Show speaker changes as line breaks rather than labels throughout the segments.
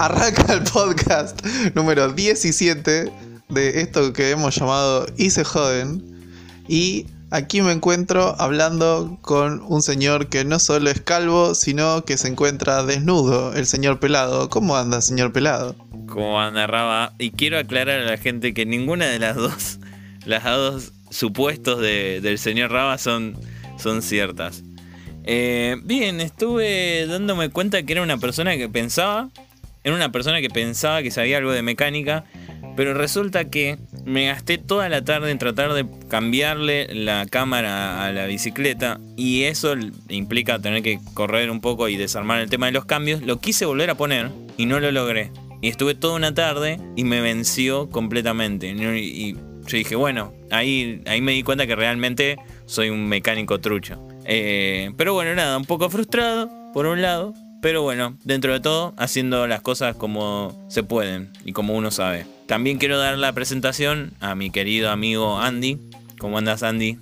Arranca el podcast número 17 de esto que hemos llamado Y se joden. Y aquí me encuentro hablando con un señor que no solo es calvo, sino que se encuentra desnudo, el señor pelado. ¿Cómo anda, señor pelado?
¿Cómo anda, Raba? Y quiero aclarar a la gente que ninguna de las dos, las dos supuestos de- del señor Raba son, son ciertas. Eh, bien, estuve dándome cuenta que era una persona que pensaba, era una persona que pensaba que sabía algo de mecánica, pero resulta que me gasté toda la tarde en tratar de cambiarle la cámara a la bicicleta y eso implica tener que correr un poco y desarmar el tema de los cambios. Lo quise volver a poner y no lo logré. Y estuve toda una tarde y me venció completamente. Y yo dije, bueno, ahí, ahí me di cuenta que realmente soy un mecánico trucho. Eh, pero bueno, nada, un poco frustrado, por un lado. Pero bueno, dentro de todo, haciendo las cosas como se pueden y como uno sabe. También quiero dar la presentación a mi querido amigo Andy. ¿Cómo andas, Andy?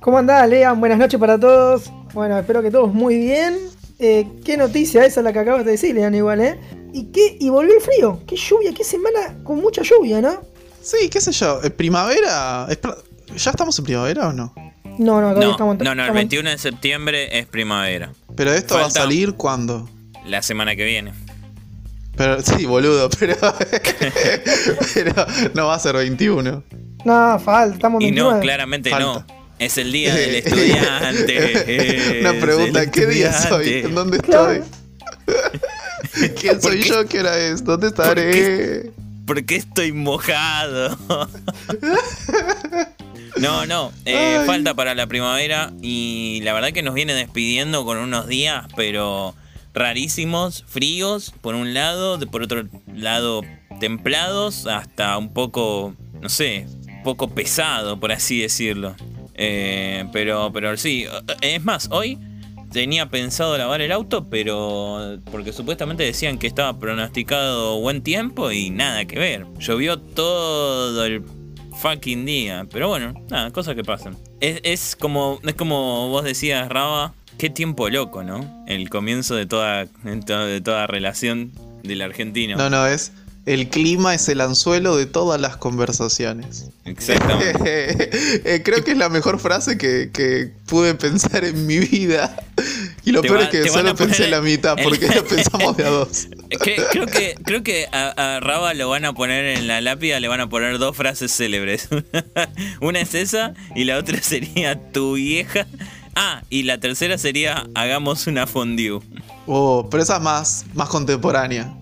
¿Cómo andás, Lean? Buenas noches para todos. Bueno, espero que todos muy bien. Eh, ¿Qué noticia esa la que acabas de decir, Lean, igual, eh? ¿Y qué? ¿Y volvió el frío? ¿Qué lluvia? ¿Qué semana con mucha lluvia, no?
Sí, qué sé yo. eh, ¿Primavera? ¿Ya estamos en primavera o no?
No, no, todavía
No,
estamos...
no, no, el
estamos-
21 de septiembre es primavera.
Pero esto va a salir cuándo?
La semana que viene.
Pero, sí, boludo, pero, pero no va a ser 21.
No, falta, estamos
Y no,
29.
claramente
Falta.
no. Es el día del estudiante.
Una
es
pregunta,
el
¿qué día soy?
estudiante.
¿En dónde
Claro.
estoy? ¿Quién soy yo? ¿Qué hora es? ¿Dónde estaré?
¿Por qué estoy mojado? No, no, eh,
Ay.
falta para la primavera y la verdad que nos viene despidiendo con unos días, pero rarísimos, fríos, por un lado, de- por otro lado templados, hasta un poco, no sé, poco pesado, por así decirlo. Eh, pero, pero sí, es más, hoy tenía pensado lavar el auto, pero porque supuestamente decían que estaba pronosticado buen tiempo y nada que ver. Llovió todo el fucking día, pero bueno, nada, cosas que pasan. Es, es como es como vos decías, Raba, qué tiempo loco, ¿no? El comienzo de toda de toda relación del argentino.
No, no, es. El clima es el anzuelo de todas las conversaciones.
Exactamente.
Eh, Creo que es la mejor frase que, que pude pensar en mi vida. Y lo peor
va-
es que solo pensé la mitad, porque lo pensamos de a dos.
Cre- creo que, creo que a, a Raba lo van a poner en la lápida, le van a poner dos frases célebres. Una es esa y la otra sería tu vieja. Ah, y la tercera sería hagamos una fondue.
Oh, pero esa es más, más contemporánea.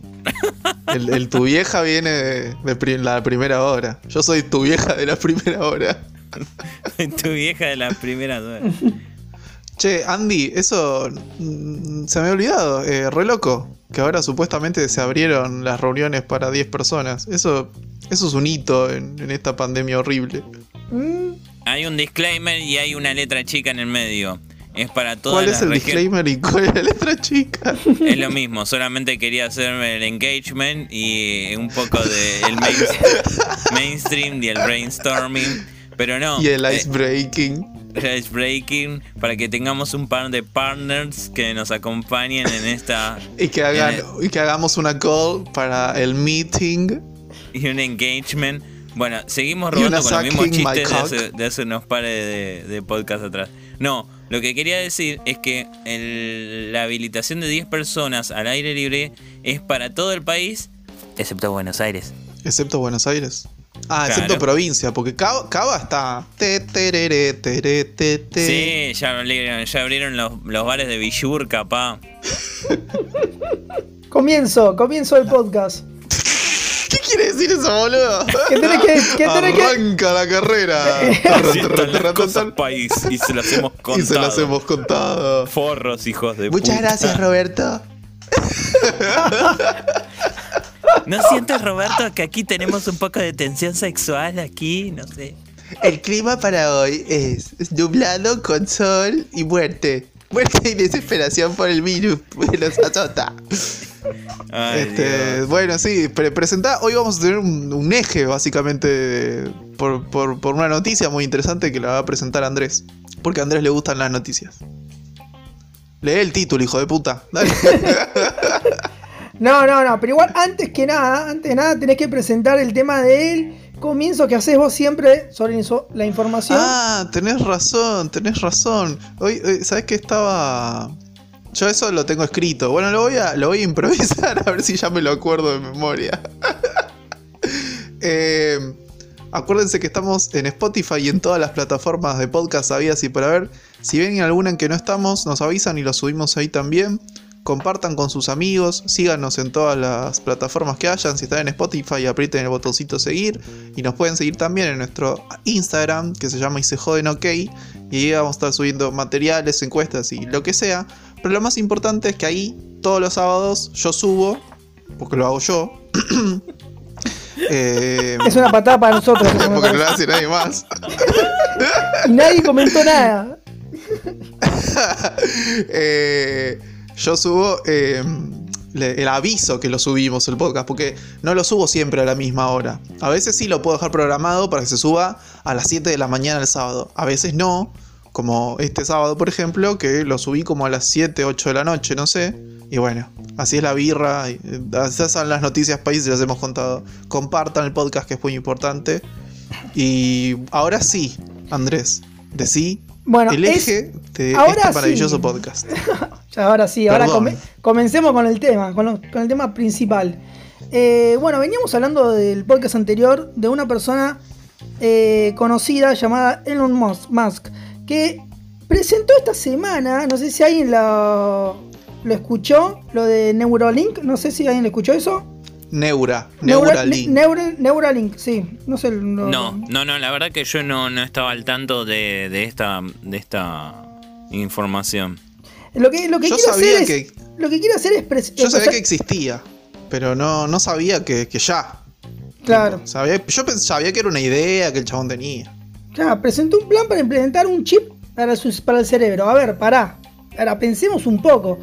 El, el tu vieja viene de, la primera hora. Yo soy tu vieja de la primera hora.
tu vieja de la primera.
Che, Andy, eso mm, se me había olvidado. Eh, re loco. Que ahora supuestamente se abrieron las reuniones para 10 personas. Eso, eso es un hito en, en esta pandemia horrible.
Mm,
Hay un disclaimer y hay una letra chica en el medio. Es para todas
¿Cuál es el disclaimer y cuál es la letra chica?
Es lo mismo, solamente quería hacer el engagement y un poco de el main- mainstream y el brainstorming. Pero no.
y el
eh,
ice breaking.
Ice breaking para que tengamos un par de partners que nos acompañen en esta
Y que, hagan, y que hagamos una call para el meeting.
y un engagement. Bueno, seguimos robando con los mismos chistes de hace, de hace unos pares de, de podcast atrás. No, lo que quería decir es que el- la habilitación de 10 personas al aire libre es para todo el país, excepto Buenos Aires.
Excepto Buenos Aires. Ah,
Claro.
excepto provincia, porque Cava, Cava está. Te, tereré, teré, te, te.
Sí, ya abrieron, ya abrieron los, los bares de Villurca, pa.
comienzo, comienzo el podcast.
¿Qué quiere decir eso, boludo?
¿Qué tenés que- qué tenés que-
Arranca la carrera.
Así están las cosas, país, y se las hemos contado.
y se las hemos contado.
Forros, hijos de
Muchas
puta.
gracias, Roberto.
¿No sientes, Roberto, que aquí tenemos un poco de tensión sexual aquí? No sé.
El clima para hoy es nublado con sol y muerte. Muerte y desesperación por el virus nos azota.
Ay,
Este, bueno, sí, pre presentá. Hoy vamos a tener un, un eje, básicamente, de- por, por- por una noticia muy interesante que la va a presentar Andrés. Porque a Andrés le gustan las noticias. Lee el título, hijo de puta. Dale.
No, no, no, pero igual antes que nada, antes de nada tenés que presentar el tema del comienzo que haces vos siempre sobre la información.
Ah, tenés razón, tenés razón. Hoy, ¿sabés que estaba yo eso lo tengo escrito. Bueno, lo voy a, lo voy a improvisar a ver si ya me lo acuerdo de memoria. Eh, acuérdense que estamos en Spotify y en todas las plataformas de podcast habías y para ver. Si ven alguna en que no estamos, nos avisan y lo subimos ahí también. Compartan con sus amigos, síganos en todas las plataformas que hayan. Si están en Spotify, aprieten el botoncito seguir. Y nos pueden seguir también en nuestro Instagram, que se llama Y se joden ok. Y ahí vamos a estar subiendo materiales, encuestas y lo que sea. Pero lo más importante es que ahí todos los sábados yo subo, porque lo hago yo.
Eh, es una patada para nosotros.
porque no lo hace nadie más.
y nadie comentó nada.
Eh, yo subo eh, el aviso que lo subimos el podcast, porque no lo subo siempre a la misma hora. A veces sí lo puedo dejar programado para que se suba a las 7 de la mañana el sábado. A veces no como este sábado, por ejemplo, que lo subí como a las 7, 8 de la noche, no sé. Y bueno, así es la birra. Eh, esas son las noticias países, las hemos contado. Compartan el podcast, que es muy importante. Y ahora sí, Andrés, decí bueno, el eje de este maravilloso podcast.
ahora sí, ahora comencemos con el tema, con, el tema principal. Eh, bueno, veníamos hablando del podcast anterior de una persona eh, conocida llamada Elon Musk que presentó esta semana, no sé si alguien lo, lo escuchó, lo de Neuralink, no sé si alguien le escuchó eso.
Neura, Neuralink.
Neuralink, sí. No sé.
No, no, no, la verdad que yo no, estaba al tanto de, esta, de esta información.
Lo que, lo que quiero hacer es, lo que quiero hacer es
Yo sabía que existía, pero no, no sabía que, ya.
Claro.
yo sabía que era una idea que el chabón tenía.
Claro, presentó un plan para implementar un chip para, para el cerebro. A ver, pará. Ahora pensemos un poco.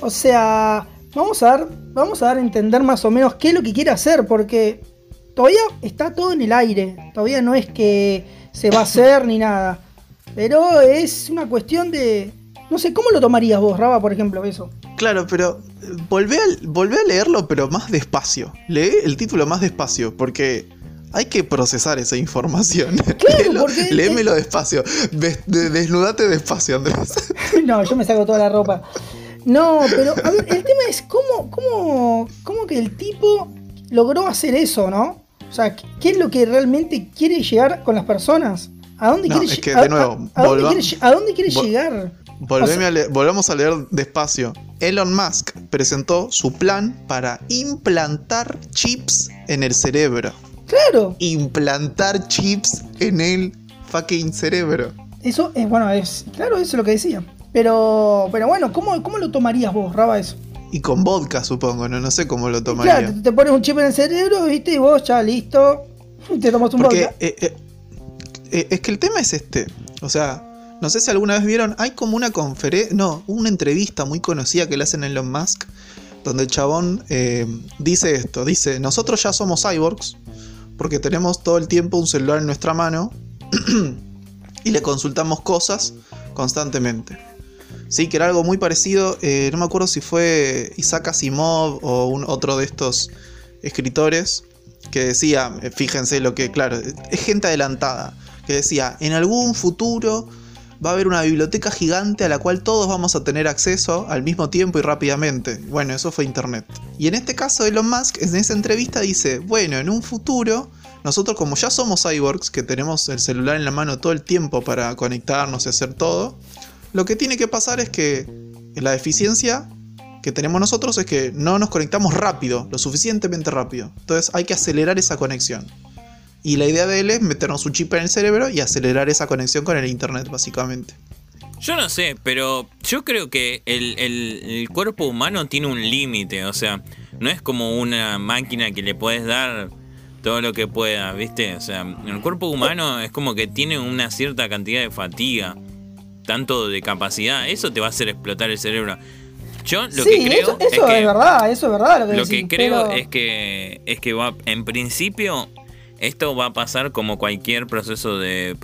O sea, vamos a dar, vamos a dar a entender más o menos qué es lo que quiere hacer, porque todavía está todo en el aire. Todavía no es que se va a hacer ni nada. Pero es una cuestión de. No sé, ¿cómo lo tomarías vos, Raba, por ejemplo, eso?
Claro, pero eh, volvé a, a leerlo, pero más despacio. Lee el título más despacio, porque hay que procesar esa información.
Claro,
Léemelo despacio. desnudate despacio, Andrés.
no, yo me saco toda la ropa. No, pero a ver, el tema es cómo, cómo, cómo que el tipo logró hacer eso, ¿no? O sea, ¿qué es lo que realmente quiere llegar con las personas? ¿A dónde quiere,
es que, de nuevo,
a, dónde quiere, llegar?
Volvemos a leer despacio. Elon Musk presentó su plan para implantar chips en el cerebro.
Claro.
Implantar chips en el fucking cerebro.
Eso es, bueno, es. Claro, eso es lo que decía. Pero, pero bueno, ¿cómo, cómo lo tomarías vos, Raba, eso?
Y con vodka, supongo, no, no sé cómo lo tomaría.
Claro, te, pones un chip en el cerebro, viste, y vos ya listo. Te tomas un vodka.
Eh, eh, eh, es que el tema es este. O sea, no sé si alguna vez vieron, hay como una conferencia, no, una entrevista muy conocida que le hacen a Elon Musk, donde el chabón dice esto, dice, nosotros ya somos cyborgs, porque tenemos todo el tiempo un celular en nuestra mano y le consultamos cosas constantemente. Sí, que era algo muy parecido, eh, no me acuerdo si fue Isaac Asimov o un, otro de estos escritores que decía, eh, fíjense lo que, claro, es gente adelantada, que decía, en algún futuro va a haber una biblioteca gigante a la cual todos vamos a tener acceso al mismo tiempo y rápidamente. Bueno, eso fue Internet. Y en este caso Elon Musk en esa entrevista dice, bueno, en un futuro, nosotros como ya somos cyborgs, que tenemos el celular en la mano todo el tiempo para conectarnos y hacer todo, lo que tiene que pasar es que la deficiencia que tenemos nosotros es que no nos conectamos rápido, lo suficientemente rápido. Entonces hay que acelerar esa conexión. Y la idea de él es meternos un chip en el cerebro y acelerar esa conexión con el internet, básicamente.
Yo no sé, pero yo creo que el, cuerpo humano tiene un límite, o sea, no es como una máquina que le puedes dar todo lo que pueda, ¿viste? O sea, el cuerpo humano es como que tiene una cierta cantidad de fatiga, tanto de capacidad, eso te va a hacer explotar el cerebro. Yo lo que creo
eso, es, verdad, eso es verdad.
Lo que, creo es que es que va, en principio esto va a pasar como cualquier proceso de,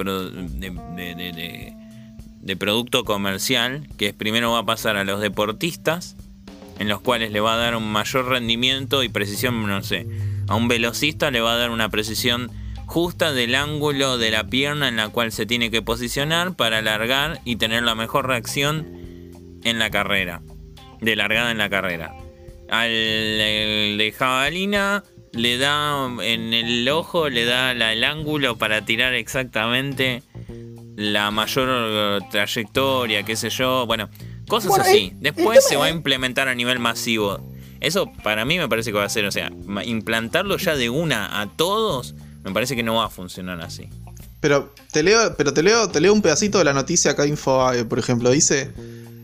de, producto comercial, que primero va a pasar a los deportistas en los cuales le va a dar un mayor rendimiento y precisión, no sé. A un velocista le va a dar una precisión justa del ángulo de la pierna en la cual se tiene que posicionar para alargar y tener la mejor reacción en la carrera, de largada en la carrera. Al de jabalina le da en el ojo, le da el ángulo para tirar exactamente la mayor trayectoria, qué sé yo, bueno, cosas así. Después se va a implementar a nivel masivo. Eso para mí me parece que va a ser, o sea, implantarlo ya de una a todos me parece que no va a funcionar así.
Pero te leo, pero te leo, te leo un pedacito de la noticia acá Info, por ejemplo, dice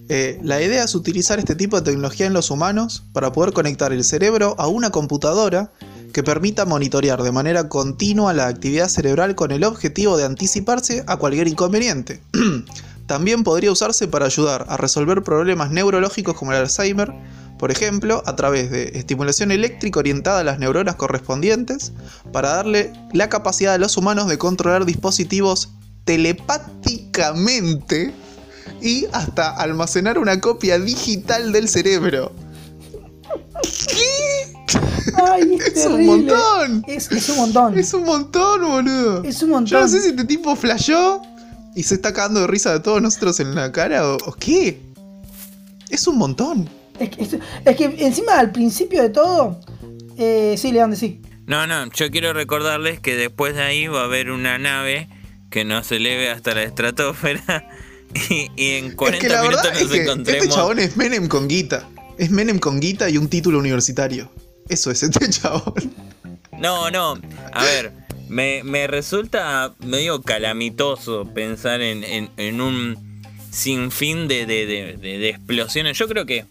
eh, la idea es utilizar este tipo de tecnología en los humanos para poder conectar el cerebro a una computadora que permita monitorear de manera continua la actividad cerebral con el objetivo de anticiparse a cualquier inconveniente. También podría usarse para ayudar a resolver problemas neurológicos como el Alzheimer, por ejemplo, a través de estimulación eléctrica orientada a las neuronas correspondientes, para darle la capacidad a los humanos de controlar dispositivos telepáticamente y hasta almacenar una copia digital del cerebro. ¿Qué?
Ay,
es, un montón.
Es, un montón.
Es un montón, boludo.
Es un montón.
Yo no sé si este tipo flasheó y se está cagando de risa de todos nosotros en la cara o qué. Es un montón.
Es que, encima al principio de todo, eh, sí, León, sí.
No, no, yo quiero recordarles que después de ahí va a haber una nave que nos eleve hasta la estratosfera y, en 40 minutos nos
es
encontremos.
Este chabón es Menem con guita. Es Menem con guita y un título universitario. Eso es este chabón.
No, no. A ver, me, resulta medio calamitoso pensar en, un sinfín de, de, de explosiones. Yo creo que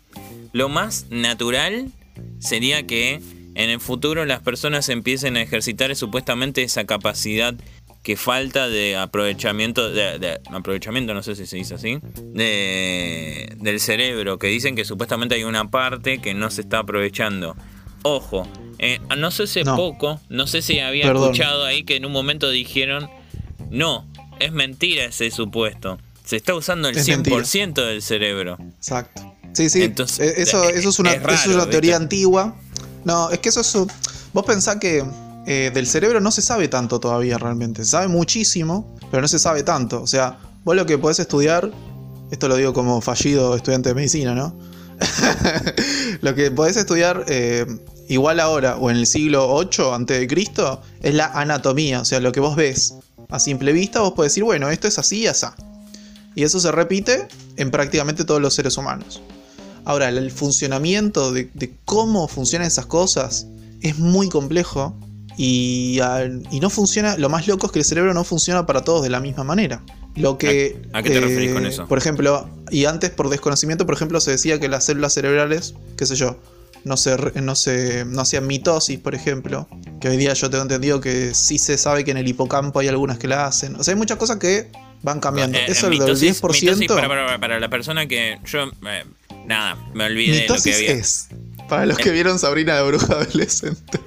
lo más natural sería que en el futuro las personas empiecen a ejercitar supuestamente esa capacidad que falta de aprovechamiento, de, aprovechamiento, no sé si se dice así, de, del cerebro, que dicen que supuestamente hay una parte que no se está aprovechando. Ojo, eh, no sé si poco, no sé si había escuchado ahí que en un momento dijeron, no, es mentira ese supuesto, se está usando el 100% del cerebro.
Exacto. Sí, sí. Entonces, eh, eso, eso, es una, es una teoría antigua. No, es que eso es. Vos pensás que eh, del cerebro no se sabe tanto todavía realmente. Se sabe muchísimo, pero no se sabe tanto. O sea, vos lo que podés estudiar, esto lo digo como fallido estudiante de medicina, ¿no? lo que podés estudiar eh, igual ahora o en el siglo 8 antes de Cristo es la anatomía, o sea, lo que vos ves a simple vista, vos podés decir, bueno, esto es así y así. Y eso se repite en prácticamente todos los seres humanos. Ahora, el funcionamiento de, cómo funcionan esas cosas es muy complejo y, no funciona, lo más loco es que el cerebro no funciona para todos de la misma manera. Lo que,
¿A, qué te referís con eh, eso?
Por ejemplo, y antes por desconocimiento, por ejemplo, se decía que las células cerebrales, qué sé yo, no se, no se no hacían mitosis, por ejemplo. Que hoy día yo tengo entendido que sí se sabe que en el hipocampo hay algunas que la hacen. O sea, hay muchas cosas que van cambiando. Eh, eso del 10%.
para, para, la persona que yo eh, Nada, me olvidé de lo que había.
es, para los que vieron Sabrina de Bruja Adolescente.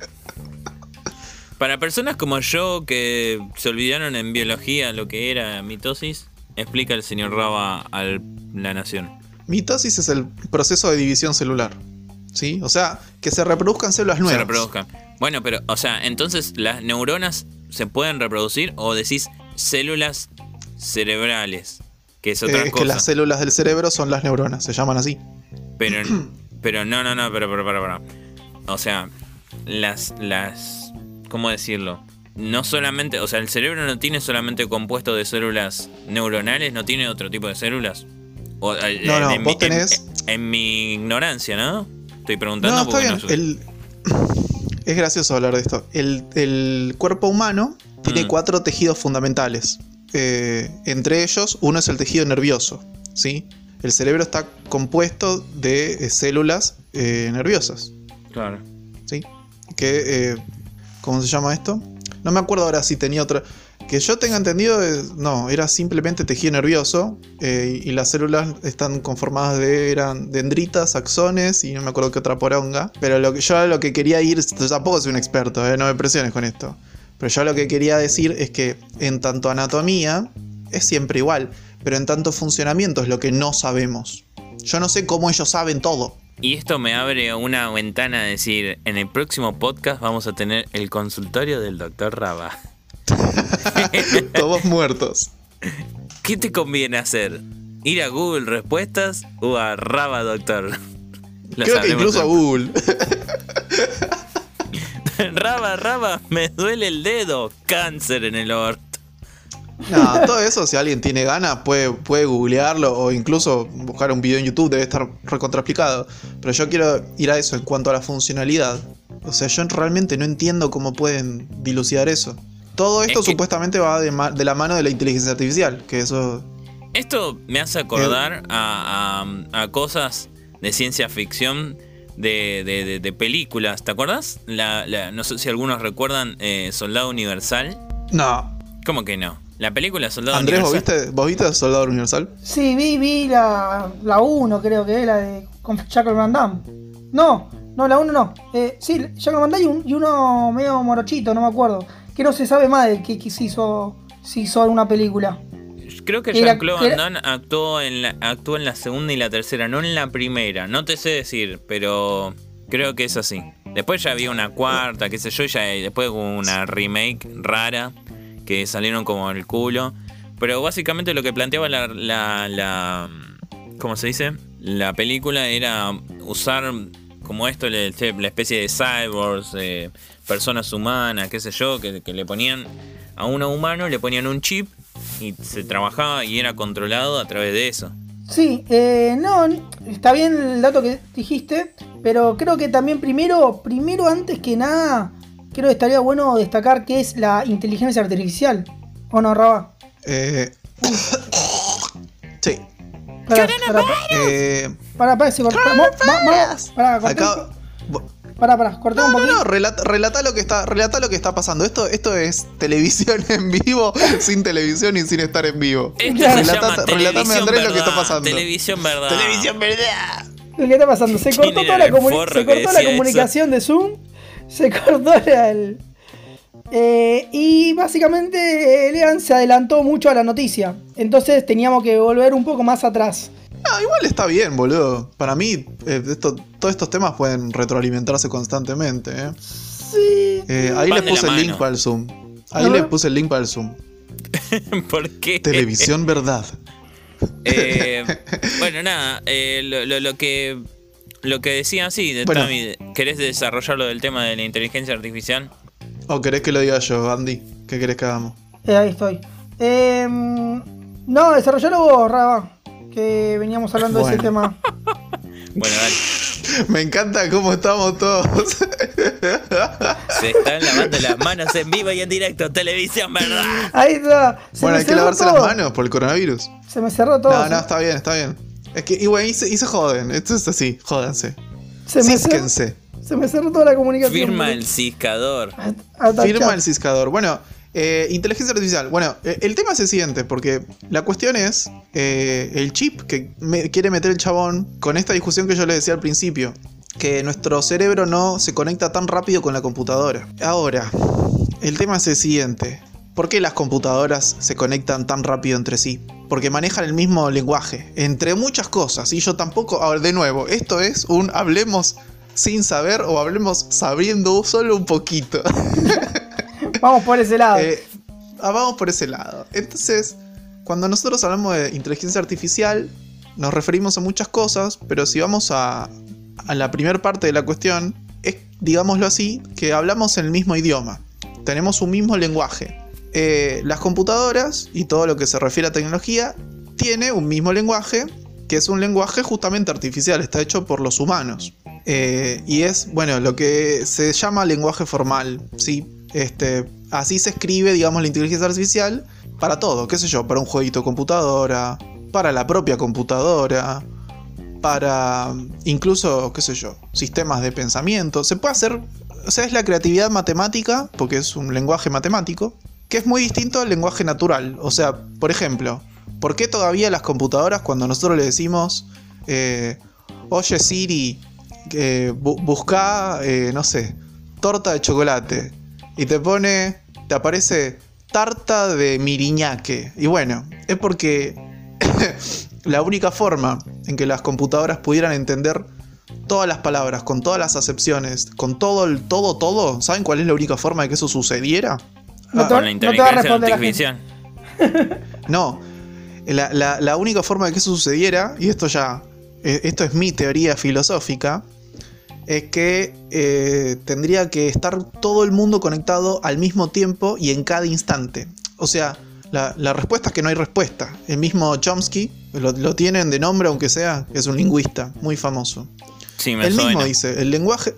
Para personas como yo que se olvidaron en biología lo que era mitosis, explica el señor Raba a la nación.
Mitosis es el proceso de división celular. ¿Sí? O sea, que se reproduzcan células nuevas.
Se reproduzcan. Bueno, pero, o sea, entonces las neuronas se pueden reproducir o decís células cerebrales. Que es otra
eh, que las células del cerebro son las neuronas, se llaman así.
Pero, pero no, no, no, pero, pero, pero, pero. O sea, las, las, ¿cómo decirlo? No solamente, o sea, el cerebro no tiene solamente compuesto de células neuronales, no tiene otro tipo de células.
Eh, no, no, vos tenés...
En, mi ignorancia, ¿no? Estoy preguntando.
No, está bien. Es gracioso hablar de esto. El, el cuerpo humano tiene mm. cuatro tejidos fundamentales. Eh, entre ellos, uno es el tejido nervioso. ¿sí? El cerebro está compuesto de eh, células eh, nerviosas.
Claro.
¿Sí? Que, ¿Cómo se llama esto? No me acuerdo ahora si tenía otra. Que yo tenga entendido, no, era simplemente tejido nervioso y, las células están conformadas de eran dendritas, axones y no me acuerdo qué otra poronga. Pero lo que, yo lo que quería ir, tampoco soy un experto, no me presiones con esto. Pero yo lo que quería decir es que en tanto anatomía es siempre igual, pero en tanto funcionamiento es lo que no sabemos. Yo no sé cómo ellos saben todo.
Y esto me abre una ventana a decir, en el próximo podcast vamos a tener el consultorio del doctor Raba.
Todos muertos.
¿Qué te conviene hacer? ¿Ir a Google Respuestas o a Raba Doctor? Lo
Creo que
sabremos
incluso a Google.
Raba, Raba, me duele el dedo. Cáncer en el orto.
No, todo eso, si alguien tiene ganas, puede, puede googlearlo o incluso buscar un video en YouTube, debe estar recontraaplicado. Pero yo quiero ir a eso en cuanto a la funcionalidad. O sea, yo realmente no entiendo cómo pueden dilucidar eso. Todo esto
Es que-
supuestamente va de, ma- de la mano de la inteligencia artificial, que eso...
Esto me hace acordar a, a- a cosas de ciencia ficción de, de- de- de películas. ¿Te acuerdas? La, la- no sé si algunos recuerdan eh, Soldado Universal.
No.
¿Cómo que no? La película Soldado
Andrés, ¿vos
Universal.
viste, ¿vos viste Soldado Universal?
Sí, vi, vi la, la 1, creo que es la de con Jack Van Damme. No, no, la 1 no. Eh, sí, Jack Van Damme y, un- y uno medio morochito, no me acuerdo. Que no se sabe más de que, que se hizo, se hizo una película.
Creo que Jean-Claude Van Damme actuó en, la, actuó en la segunda y la tercera, no en la primera. No te sé decir, pero creo que es así. Después ya había una cuarta, qué sé yo, y ya después hubo una remake rara que salieron como el culo. Pero básicamente lo que planteaba la, la, ¿cómo se dice? La película era usar como esto, la especie de cyborgs, personas humanas, qué sé yo, que, que le ponían a uno humano, le ponían un chip y se trabajaba y era controlado a través de eso.
Sí, eh, no, está bien el dato que dijiste, pero creo que también primero, primero antes que nada, creo que estaría bueno destacar que es la inteligencia artificial. ¿O no, Raba?
Eh, sí.
Para, para,
Eh,
para, para, Para, un- para, para, corté un
No, no,
poquito.
no, relata, relata lo que está, relata lo que está pasando. Esto, esto es televisión en vivo, sin televisión y sin estar en vivo.
Esto
Claro.
se
Relata-
llama
relatame,
televisión
Andrés, lo que está
verdad,
pasando.
Televisión verdad.
verdad.
¿Qué está pasando? Se
¿Quién
cortó toda la, comuni- se
que
cortó la comunicación de Zoom. Se cortó el. Eh, y básicamente eh, Lean se adelantó mucho a la noticia. Entonces teníamos que volver un poco más atrás.
Ah, igual está bien, boludo. Para mí, eh, esto, todos estos temas pueden retroalimentarse constantemente. ¿eh?
Sí.
Eh, ahí
Van
le puse el link para el Zoom. Ahí
A
le puse el link para el Zoom.
¿Por qué?
Televisión verdad.
Eh, bueno, nada, eh, lo, lo- lo que lo que decía, sí, de
Bueno.
Tami, ¿querés desarrollar lo del tema de la inteligencia artificial?
¿O querés que lo diga yo, Andy? ¿Qué querés que hagamos?
Eh, ahí estoy. Eh, no, desarrollalo vos, Raba. Que veníamos hablando de ese tema.
Bueno, dale.
Me encanta cómo estamos todos.
Se están lavando las manos en vivo y en directo, televisión, ¿verdad?
Ahí está. Se
bueno, hay que lavarse
todo.
las manos por el coronavirus.
Se me cerró todo.
No, no, está bien, está bien. Es que, y bueno, y se, y se joden. Esto es así, jódanse.
se, me cerró,
Císquense.
se me cerró toda la comunicación.
Firma el ciscador.
Firma el ciscador. Bueno, eh, inteligencia artificial. Bueno, eh, el tema es el siguiente, porque la cuestión es eh, el chip que me- quiere meter el chabón con esta discusión que yo les decía al principio. Que nuestro cerebro no se conecta tan rápido con la computadora. Ahora, el tema es el siguiente. ¿Por qué las computadoras se conectan tan rápido entre sí? Porque manejan el mismo lenguaje, entre muchas cosas. Y yo tampoco, ahora de nuevo, esto es un hablemos sin saber o hablemos sabiendo solo un poquito.
Vamos por ese lado.
Eh, ah, vamos por ese lado. Entonces, cuando nosotros hablamos de inteligencia artificial, nos referimos a muchas cosas, pero si vamos a, a la primera parte de la cuestión, es, digámoslo así, que hablamos en el mismo idioma. Tenemos un mismo lenguaje. Eh, las computadoras y todo lo que se refiere a tecnología tiene un mismo lenguaje, que es un lenguaje justamente artificial, está hecho por los humanos. Eh, y es, bueno, lo que se llama lenguaje formal, ¿sí? Este, así se escribe, digamos, la inteligencia artificial para todo, qué sé yo, para un jueguito de computadora, para la propia computadora, para incluso, qué sé yo, sistemas de pensamiento. Se puede hacer, o sea, es la creatividad matemática, porque es un lenguaje matemático, que es muy distinto al lenguaje natural. O sea, por ejemplo, ¿por qué todavía las computadoras cuando nosotros le decimos, eh, oye Siri, eh, bu- busca, eh, no sé, torta de chocolate, y te pone, te aparece tarta de miriñaque? Y bueno, es porque la única forma en que las computadoras pudieran entender todas las palabras, con todas las acepciones, con todo el todo, todo, ¿saben cuál es la única forma de que eso sucediera?
No
Ah,
te-
Con la inteligencia artificial.
No, la, la- la única forma de que eso sucediera, y esto ya, eh, esto es mi teoría filosófica, es que eh, tendría que estar todo el mundo conectado al mismo tiempo y en cada instante. O sea, la, la respuesta es que no hay respuesta. El mismo Chomsky, lo, lo tienen de nombre aunque sea, es un lingüista muy famoso.
Sí, me
Él mismo
suena.
dice, el lenguaje...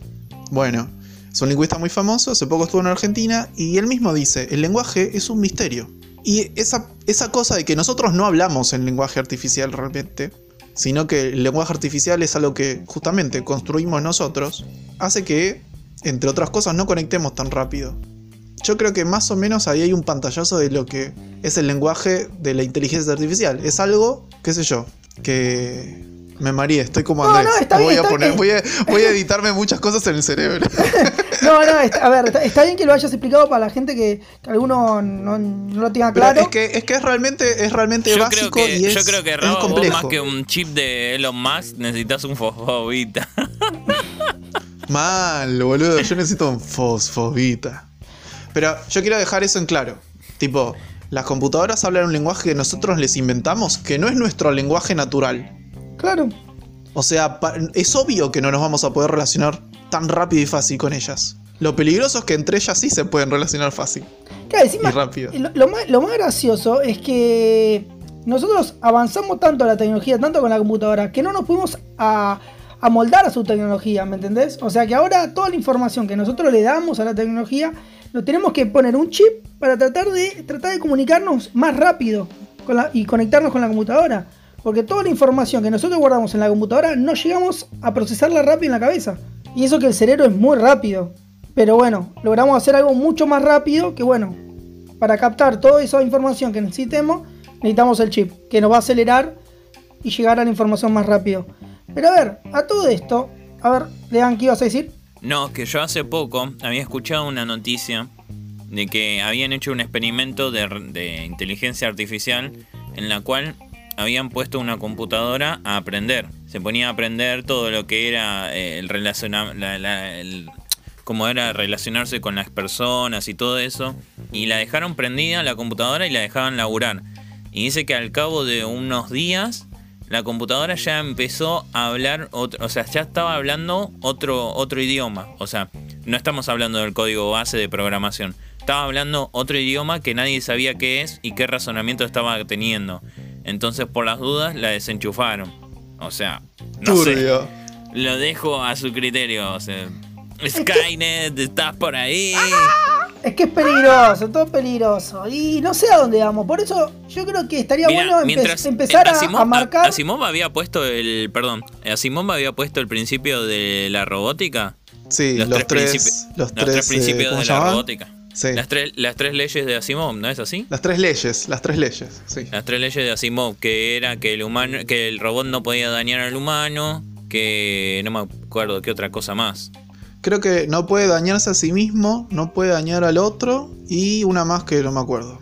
Bueno, es un lingüista muy famoso, hace poco estuvo en Argentina, y él mismo dice, el lenguaje es un misterio. Y esa, esa cosa de que nosotros no hablamos en lenguaje artificial realmente, sino que el lenguaje artificial es algo que justamente construimos nosotros, hace que, entre otras cosas, no conectemos tan rápido. Yo creo que más o menos ahí hay un pantallazo de lo que es el lenguaje de la inteligencia artificial. Es algo, qué sé yo, que me mareé, estoy como
No,
Andrés.
no, está
voy,
bien,
a
está
poner,
bien.
voy, a, voy a editarme muchas cosas en el cerebro.
No, no, está- a ver, está, está bien que lo hayas explicado para la gente que, que alguno no, no lo tenga
Pero
claro.
es que es que es realmente es realmente
Yo creo
básico
que,
y es,
yo creo que vos más que un chip de Elon Musk necesitas un fosfobita.
Mal, boludo, yo necesito un fosfobita. Pero yo quiero dejar eso en claro. Tipo, las computadoras hablan un lenguaje que nosotros les inventamos, que no es nuestro lenguaje natural.
Claro.
O sea, es obvio que no nos vamos a poder relacionar tan rápido y fácil con ellas. Lo peligroso es que entre ellas sí se pueden relacionar fácil.
Claro, encima,
Y rápido.
Lo, lo más, lo más gracioso es que nosotros avanzamos tanto la tecnología, tanto con la computadora, que no nos pudimos a, amoldar a su tecnología, ¿me entendés? O sea que ahora toda la información que nosotros le damos a la tecnología, lo tenemos que poner un chip para tratar de, tratar de comunicarnos más rápido con la- y conectarnos con la computadora. Porque toda la información que nosotros guardamos en la computadora no llegamos a procesarla rápido en la cabeza. Y eso que el cerebro es muy rápido. Pero bueno, logramos hacer algo mucho más rápido que bueno, para captar toda esa información que necesitemos, necesitamos el chip, que nos va a acelerar y llegar a la información más rápido. Pero a ver, a todo esto, a ver, Lean, ¿qué ibas a decir?
No, que yo hace poco había escuchado una noticia de que habían hecho un experimento de, de inteligencia artificial en la cual habían puesto una computadora a aprender. Se ponía a aprender todo lo que era eh, el cómo era relacionarse con las personas y todo eso. Y la dejaron prendida la computadora y la dejaban laburar. Y dice que al cabo de unos días la computadora ya empezó a hablar otro, o sea, ya estaba hablando otro otro idioma, o sea, no estamos hablando del código base de programación. Estaba hablando otro idioma que nadie sabía qué es y qué razonamiento estaba teniendo. Entonces, por las dudas, la desenchufaron. O sea, no sé.
Turbio.
Lo dejo a su criterio. O sea, Skynet, estás por ahí.
Es que es peligroso, todo peligroso. Y no sé a dónde vamos. Por eso yo creo que estaría bueno empe-
mientras
empezar a,
Asimov,
a marcar.
Asimov había puesto el, perdón, Asimov había puesto el principio de la robótica.
Sí, los, tres,
principi-
los
los
tres,
tres principios
eh, ¿cómo
de la robótica.
Sí.
Las tres, las tres leyes de Asimov, ¿no es así?
Las tres leyes, las tres leyes, sí.
Las tres leyes de Asimov, que era que el humano, que el robot no podía dañar al humano, que no me acuerdo qué otra cosa más.
Creo que no puede dañarse a sí mismo, no puede dañar al otro y una más que no me acuerdo.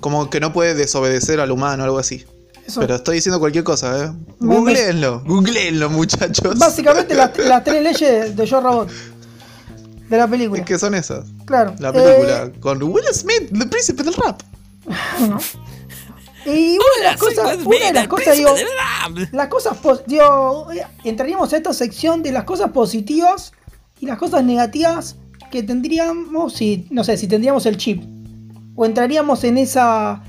Como que no puede desobedecer al humano, algo así.
Eso.
Pero estoy diciendo cualquier cosa, ¿eh? Googleenlo, googleenlo, muchachos.
Básicamente las, las tres leyes de Yo Robot. De la película.
¿Qué son esas?
Claro.
La película
Eh,
con Will Smith, el príncipe del rap.
y una de las cosas, una de las cosas, digo, las cosas, digo, eh, entraríamos a esta sección de las cosas positivas y las cosas negativas que tendríamos si, no sé, si tendríamos el chip. O entraríamos en esa,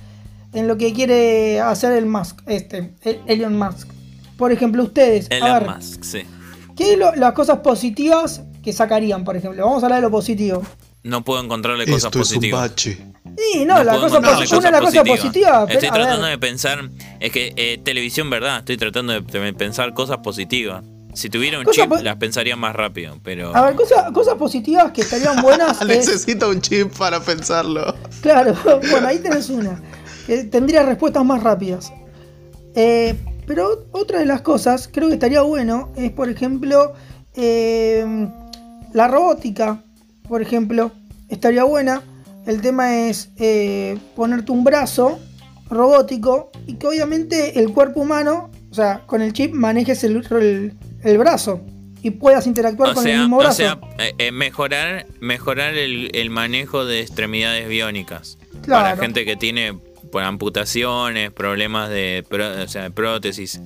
en lo que quiere hacer el Musk, este, el Elon Musk. Por ejemplo, ustedes, a
Elon
ver,
Musk, sí.
¿qué es lo- las cosas positivas que sacarían, por ejemplo? Vamos a hablar de lo positivo.
No puedo encontrarle cosas
Esto es un
positivas.
bache.
Sí, no, la
puedo
cosa
encontrarle
posi- una de las cosas positivas. pero,
Estoy tratando de pensar. Es que eh, televisión, verdad. Estoy tratando de, pensar cosas positivas. Si tuviera un
Cosa
chip, las pensaría más rápido. Pero.
A ver, cosas, cosas positivas que estarían buenas es,
Necesito un chip para pensarlo.
Claro, bueno, ahí tenés una. Que tendría respuestas más rápidas. Eh, pero otra de las cosas, creo que estaría bueno, es por ejemplo, eh, la robótica, por ejemplo, estaría buena. El tema es eh, ponerte un brazo robótico y que obviamente el cuerpo humano, o sea, con el chip manejes el, el- el brazo y puedas interactuar
O
con el mismo
o
brazo.
sea, eh, eh, mejorar, mejorar el, el manejo de extremidades biónicas.
Claro.
Para gente que tiene por amputaciones, problemas de, pró- o sea, prótesis.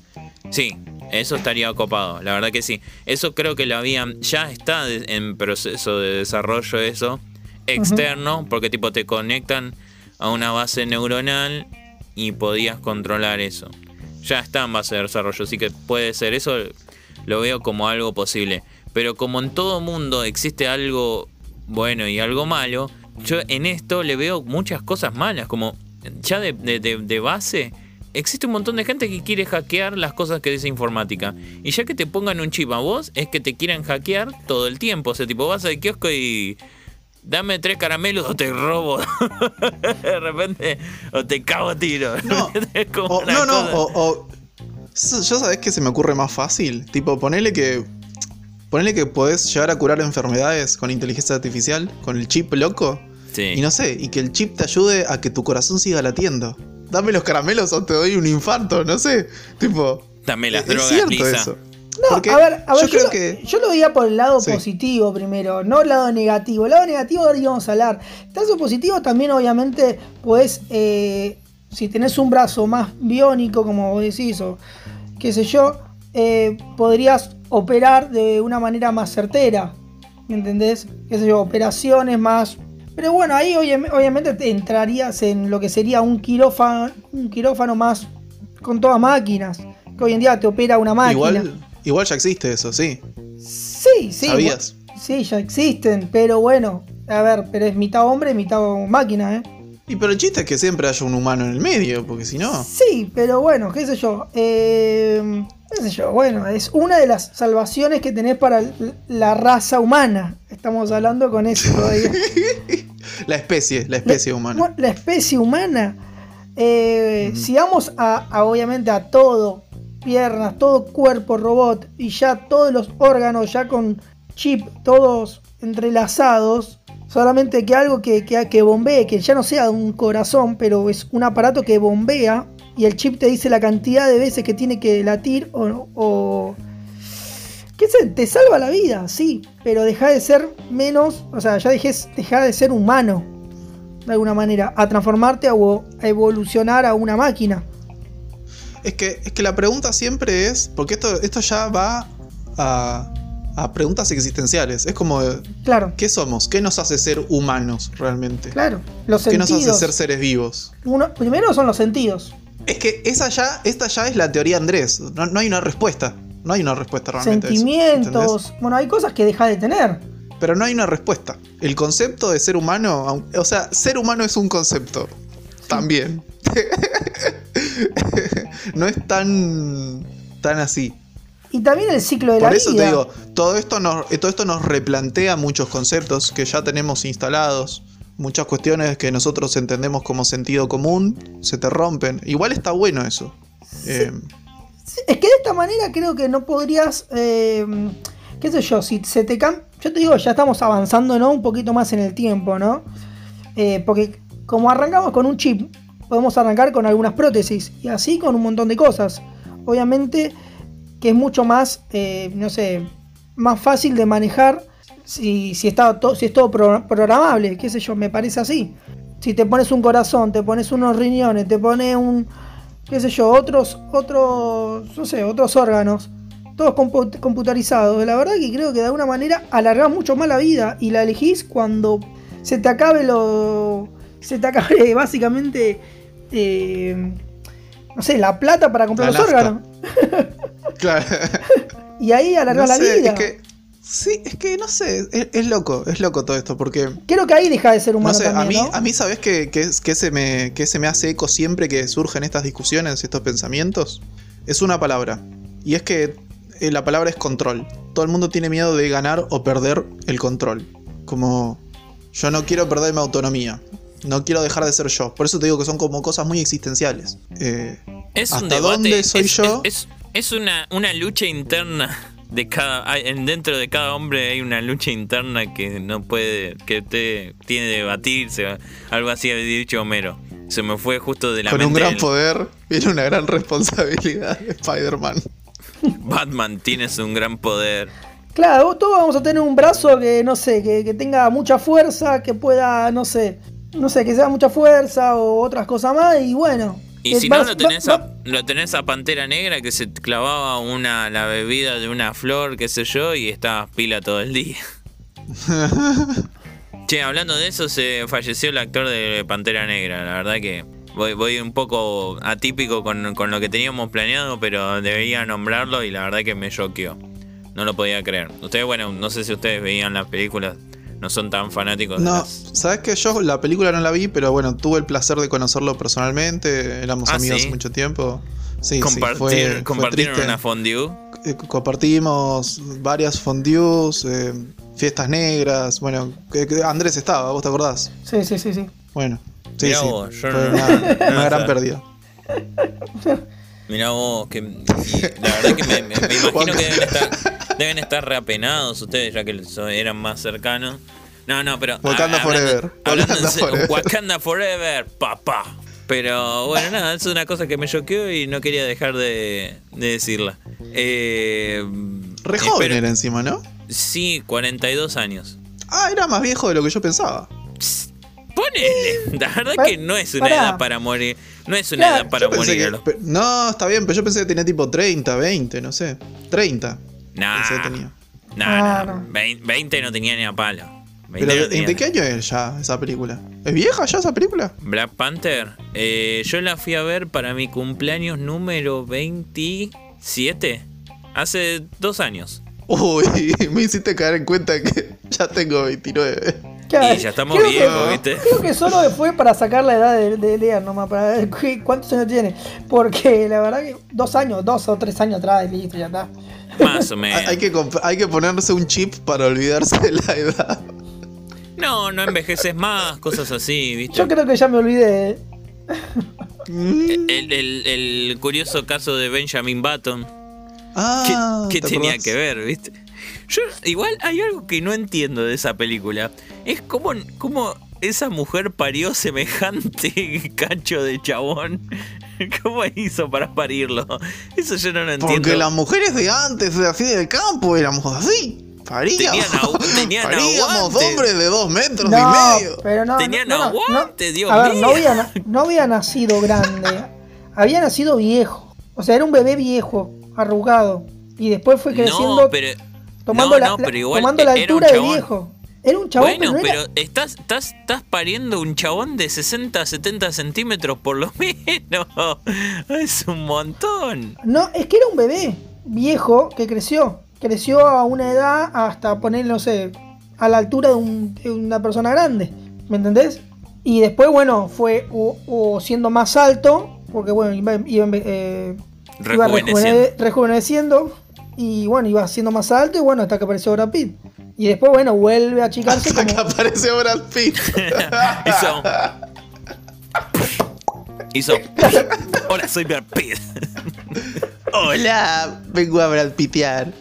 Sí, eso estaría copado, la verdad que sí. Eso creo que lo habían, ya está en proceso de desarrollo eso, externo, porque tipo te conectan a una base neuronal y podías controlar eso. Ya está en base de desarrollo, así que puede ser, eso lo veo como algo posible. Pero como en todo mundo existe algo bueno y algo malo, yo en esto le veo muchas cosas malas, como ya de, de- de- de base existe un montón de gente que quiere hackear las cosas que dice informática. Y ya que te pongan un chip a vos, es que te quieran hackear todo el tiempo. O sea, tipo, vas al kiosco y dame tres caramelos o te robo. de repente, o te cago a tiro.
No, o, no, o, o- Yo sabés que se me ocurre más fácil. Tipo, ponele que. Ponele que podés llegar a curar enfermedades con inteligencia artificial, con el chip loco.
Sí.
Y no sé, y que el chip te ayude a que tu corazón siga latiendo. Dame los caramelos o te doy un infarto, no sé. Tipo.
Dame las
es
drogas,
cierto
Lisa.
eso.
No,
Porque
a ver, a ver,
yo
yo,
creo
lo,
que.
yo lo veía por el lado
Sí.
positivo primero, no el lado negativo. El lado negativo ahora íbamos a hablar. El lado positivo también, obviamente, pues, eh, si tenés un brazo más biónico, como vos decís, o qué sé yo, eh, podrías operar de una manera más certera. ¿Me entendés? Qué sé yo, operaciones más. Pero bueno, ahí obvia- obviamente te entrarías en lo que sería un quirófano, un quirófano más con todas máquinas. Que hoy en día te opera una máquina.
Igual, igual ya existe eso, sí.
Sí, sí.
¿Sabías?
Sí, ya existen, pero bueno, a ver, pero es mitad hombre, mitad máquina, ¿eh?
Y pero el chiste es que siempre haya un humano en el medio, porque si no.
Sí, pero bueno, qué sé yo. eh, qué sé yo, bueno, es una de las salvaciones que tenés para la raza humana. Estamos hablando con eso todavía.
La especie, la especie humana.
La especie humana. eh, Si vamos a, a, obviamente a todo, piernas, todo cuerpo robot y ya todos los órganos ya con chip, todos entrelazados, solamente que algo que, que, que bombee, que ya no sea un corazón, pero es un aparato que bombea y el chip te dice la cantidad de veces que tiene que latir o... o ¿Qué sé? Te salva la vida, sí, pero deja de ser menos, o sea, ya dejes, deja de ser humano de alguna manera, a transformarte a, a evolucionar a una máquina.
Es que, es que la pregunta siempre es, porque esto, esto ya va a, a preguntas existenciales. Es como,
Claro,
¿qué somos? ¿Qué nos hace ser humanos realmente?
claro. Los
¿Qué nos hace
sentidos.
ser seres vivos?
Uno, primero son los sentidos.
Es que esa ya, esta ya es la teoría Andrés. No, no hay una respuesta. No hay una respuesta realmente. a eso,
Sentimientos. bueno, hay cosas que deja de tener.
Pero no hay una respuesta. El concepto de ser humano, o sea, ser humano es un concepto. También. no es tan, tan así.
Y también el ciclo de
Por
la
eso
vida.
te digo, todo esto, nos, todo esto nos replantea muchos conceptos que ya tenemos instalados. Muchas cuestiones que nosotros entendemos como sentido común se te rompen. Igual está bueno eso. Eh,
Es que de esta manera creo que no podrías. eh, qué sé yo, si se te cambia. Yo te digo, ya estamos avanzando, ¿no? Un poquito más en el tiempo, ¿no? Eh, porque como arrancamos con un chip, podemos arrancar con algunas prótesis y así con un montón de cosas. Obviamente que es mucho más, eh, no sé, más fácil de manejar si, si, está to- si es todo pro- programable, qué sé yo, me parece así. Si te pones un corazón, te pones unos riñones, te pones un, qué sé yo, otros, otros, no sé, otros órganos, todos compu- computarizados. La verdad que creo que de alguna manera alargás mucho más la vida y la elegís cuando se te acabe lo, se te acabe básicamente, eh, no sé, la plata para comprar los órganos.
claro.
Y ahí alargás
No
la vida.
es que. Sí, es que no sé, es, es loco, es loco todo esto, porque.
Creo que ahí deja de ser humano
No sé, a
también,
mí,
¿no?
a mí ¿sabes qué, qué es- qué se me, qué se me hace eco siempre que surgen estas discusiones, estos pensamientos? Es una palabra. Y es que eh, la palabra es control. Todo el mundo tiene miedo de ganar o perder el control. Como yo no quiero perder mi autonomía. No quiero dejar de ser yo. Por eso te digo que son como cosas muy existenciales. Eh,
Es un
¿Hasta
debate.
dónde soy
es,
yo?
Es, es- es una, una lucha interna de cada. hay- en- Dentro de cada hombre hay una lucha interna que no puede. que te tiene que debatirse. Algo así había dicho Homero. Se me fue justo de la
con un
mente
gran
el-
poder viene una gran responsabilidad de Spider-Man.
Batman, tienes un gran poder.
Claro, vos todos vamos a tener un brazo que, no sé, que, que tenga mucha fuerza, que pueda, no sé, no sé, que sea mucha fuerza o otras cosas más, y bueno.
Y si no, lo tenés, a, lo tenés a Pantera Negra que se clavaba una, la bebida de una flor, qué sé yo, y estaba pila todo el día. che, hablando de eso, se falleció el actor de Pantera Negra. La verdad que voy, voy un poco atípico con, con lo que teníamos planeado, pero debería nombrarlo y la verdad que me choqueó. No lo podía creer. Ustedes, bueno, no sé si ustedes veían las películas, no son tan fanáticos de
No,
las-
sabes que yo la película no la vi, pero bueno, tuve el placer de conocerlo personalmente. Éramos
Ah,
amigos
¿sí?
mucho tiempo. Sí, sí,
Compartir,
fue, fue
compartieron una fondue.
Eh, compartimos varias fondues, eh, fiestas negras. Bueno, que- que Andrés estaba, ¿vos te acordás?
Sí, sí, sí, sí.
Bueno, sí,
Mirá
sí.
vos, yo
fue
no-
una,
no
una gran pérdida.
Mirá vos, que la verdad que me, me- me imagino que deben estar, deben estar reapenados ustedes, ya que eran más cercanos. No, no, pero.
Wakanda
hablando-
forever.
hablando
Wakanda
serio,
forever.
Wakanda forever, papá. Pero bueno, nada, es una cosa que me choqueó y no quería dejar de, de decirla. Eh,
Re joven
espero-
era encima, ¿no?
Sí, 42 años.
Ah, era más viejo de lo que yo pensaba.
Ponele. La verdad que no es una
pará.
edad para morir. No es una
Claro,
edad para morir.
que- no, está bien, pero yo pensé que tenía tipo 30, 20, no sé. 30.
Nah,
tenía.
nah,
Ah,
nah.
no.
Vein- 20 no tenía ni a palo. 20
Pero,
no
¿de,
tenía
de
ni-
qué año es ya esa película? ¿Es vieja ya esa película?
Black Panther, eh, yo la fui a ver para mi cumpleaños número 27, hace dos años.
Uy, me hiciste caer en cuenta que ya tengo 29.
Claro,
Y ya estamos
creo que-
viejos, ¿viste?
Creo que solo fue para sacar la edad de, de Lear nomás, para ver cu- cuántos años tiene. Porque la verdad que dos años, dos o tres años atrás, listo, ya está.
Más o
Hay,
menos.
hay que hay que ponerse un chip para olvidarse de la edad.
No, no envejeces más, cosas así, ¿viste?
Yo creo que ya me olvidé.
Mm.
El, el- el curioso caso de Benjamin Button. ¿Qué,
Ah,
qué
¿te
tenía
acordás?
que ver, viste? Yo, igual hay algo que no entiendo de esa película. Es como, como esa mujer parió semejante cacho de chabón. ¿Cómo hizo para parirlo? Eso yo no lo entiendo.
Porque las mujeres de antes, de así del campo, éramos así. Paríamos.
Tenían
Paríamos
aguante.
hombres de dos metros
No,
y medio.
pero no.
Tenían
no, no,
aguante,
no.
Dios
A ver,
mío.
no había, no había nacido grande. había nacido viejo. O sea, era un bebé viejo, arrugado. Y después fue creciendo,
No, pero.
tomando,
no,
la,
no,
la-
pero igual
tomando la
era un
altura de viejo. Era un chabón,
bueno,
pero no
pero
era-
estás, estás, estás pariendo un chabón de 60, 70 centímetros por lo menos. Es un montón.
No, es que era un bebé viejo que creció. Creció a una edad hasta poner, no sé, a la altura de, un- de una persona grande. ¿Me entendés? Y después, bueno, fue o, o siendo más alto, porque bueno, iba, iba, eh,
Rejuveneciendo.
rejuvene- rejuveneciendo. Y bueno, iba siendo más alto y bueno, hasta que apareció Brad Pitt. Y después, bueno, vuelve a achicarse
Hasta que
como...
aparece Brad Pitt.
Hizo. Hizo. Hola, soy Brad Pitt.
Hola, vengo a Brad Pittear.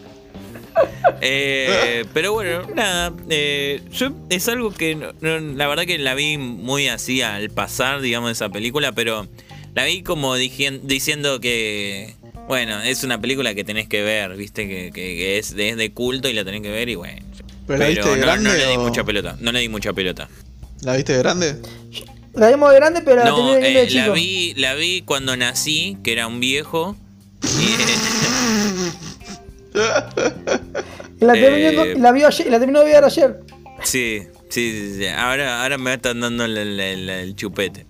Eh, pero bueno, nada. eh, yo es algo que no- no- la verdad que la vi muy así al pasar, digamos, esa película, pero la vi como diciendo que. Bueno, es una película que tenés que ver, viste, que, que- que es, de, es de culto y la tenés que ver y bueno.
¿Pero la viste de
no,
grande
no le di
o-
mucha pelota. No le di mucha pelota.
¿La viste de grande?
La vimos de grande, pero la
No,
viendo de
eh, la
chico.
vi, la vi cuando nací, que era un viejo. Eh,
la, terminó,
eh,
la, vio ayer, la terminó de ver ayer.
sí, sí, sí, sí. Ahora, ahora me están dando el, el- el- el chupete.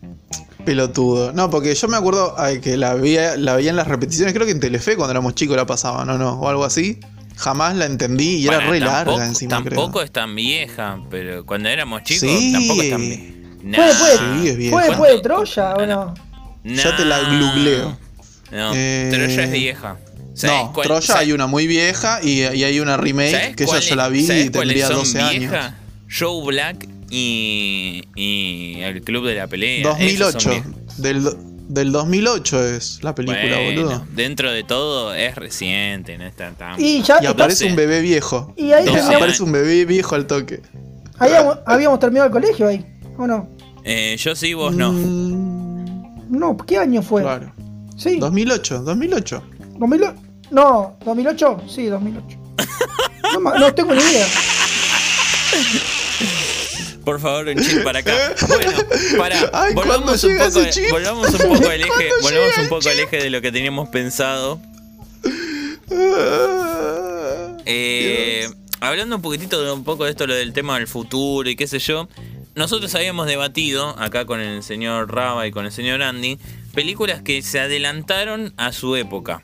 Pelotudo. No, porque yo me acuerdo ay, que la veía, la veía en las repeticiones, creo que en Telefe cuando éramos chicos la pasaban, ¿no? no O algo así. Jamás la entendí y era
Bueno,
re
tampoco,
larga encima,
Tampoco
creo.
es tan vieja, pero cuando éramos chicos
Sí.
tampoco es tan vieja.
Fue después,
Sí, es vieja.
fue después de
¿Cuánto?
Troya, ¿o no?
Ya te la googleo.
No,
Eh,
Troya es vieja. ¿Sabes
No,
cuál-
Troya
sabes-
hay una muy vieja y, y hay una remake que esa yo la vi y tendría
son
12 años.
viejas? Joe Black y, y el Club de la Pelea. esos son
2008.
viejos.
Del, del 2008 es la película,
Bueno,
boludo.
Dentro de todo es reciente, no está tan.
Y ya
Y aparece
Entonces-
un bebé viejo.
Y ahí, terminamos-
Aparece un bebé viejo al toque.
ahí habíamos, habíamos terminado el colegio ahí, ¿o no?
Eh, yo sí, vos no.
Mm,
No, ¿qué año fue?
Claro.
Sí,
2008, 2008.
2000 No, 2008, sí, 2008. No, no tengo ni idea.
Por favor, un chip para acá. Bueno, para,
Ay,
volvamos
¿cuándo
un poco, volvamos un poco al eje,
¿Cuándo
volvamos un poco al eje de lo que teníamos pensado. Eh, hablando un poquitito de un poco de esto, lo del tema del futuro y qué sé yo. Nosotros habíamos debatido acá con el señor Raba y con el señor Andy películas que se adelantaron a su época.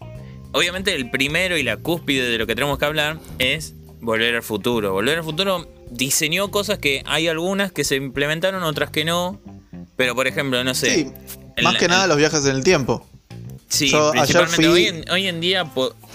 Obviamente el primero y la cúspide de lo que tenemos que hablar es Volver al futuro. Volver al futuro diseñó cosas que hay algunas que se implementaron, otras que no. Pero por ejemplo, no sé.
Sí, más que nada los viajes en el tiempo.
Sí,
Yo
principalmente
fui-
hoy, en, hoy en día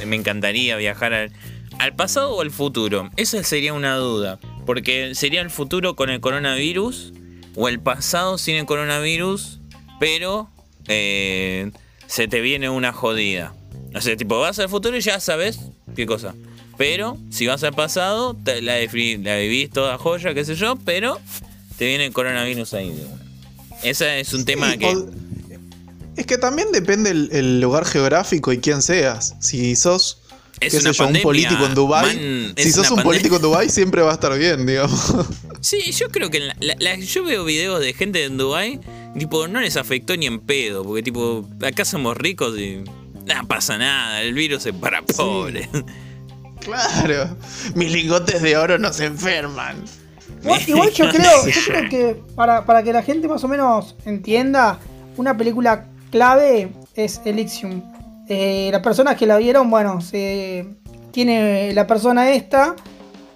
me encantaría viajar al, al pasado o al futuro. Esa sería una duda. Porque sería el futuro con el coronavirus o el pasado sin el coronavirus, pero eh, se te viene una jodida. O sea, tipo, vas al futuro y ya sabes qué cosa. Pero si vas al pasado, te- la, la vivís toda joya, qué sé yo, pero te viene el coronavirus ahí de una. Ese es un tema que...
Es que también depende el, el lugar geográfico y quién seas. Si sos,
Es
qué
una
sé yo, un político en Dubai,
man,
si sos un político en. Dubai siempre va a estar bien, digamos.
Sí, yo creo que la- la- la- yo veo videos de gente en Dubai, tipo, no les afectó ni en pedo, porque tipo, acá somos ricos y nada pasa nada, el virus es para pobres.
Claro. Mis lingotes de oro no se enferman.
Igual, igual yo creo, yo creo que para, para que la gente más o menos entienda, una película clave es Elysium. Eh, las personas que la vieron, bueno, se, tiene la persona esta,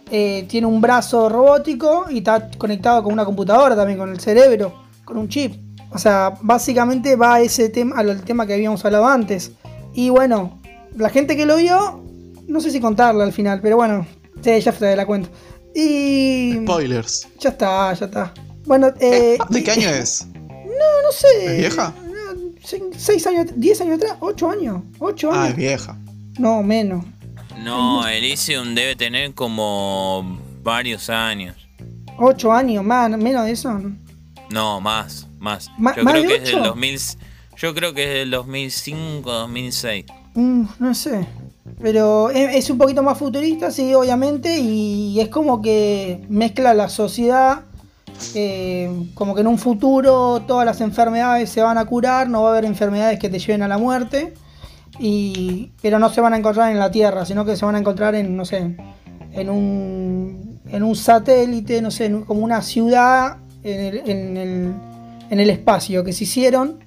eh, tiene un brazo robótico y está conectado con una computadora también, con el cerebro, con un chip. O sea, básicamente va a ese tema, al tema que habíamos hablado antes. Y bueno, la gente que lo vio, no sé si contarla al final, pero bueno, sí, ya fue, la cuento. Y.
Spoilers.
Ya está, ya está. Bueno, eh.
¿De qué año es?
No sé.
¿Es vieja?
no, se- Seis años, diez años atrás, ocho años. Ocho
Ah, es
años.
vieja.
No, menos.
No, Elysium debe tener como varios años.
Ocho años, más, menos de eso.
No, más, más.
Ma-
yo
¿más
creo
de
que es del
ocho?
2000, yo creo que es del 2005, 2006.
Mm, no sé. Pero es, es un poquito más futurista, sí, obviamente. Y es como que mezcla la sociedad. eh, como que en un futuro todas las enfermedades se van a curar, no va a haber enfermedades que te lleven a la muerte. Y, pero no se van a encontrar en la Tierra, sino que se van a encontrar en, no sé, en un, en un satélite, no sé, como una ciudad en el, en el, en el espacio que se hicieron.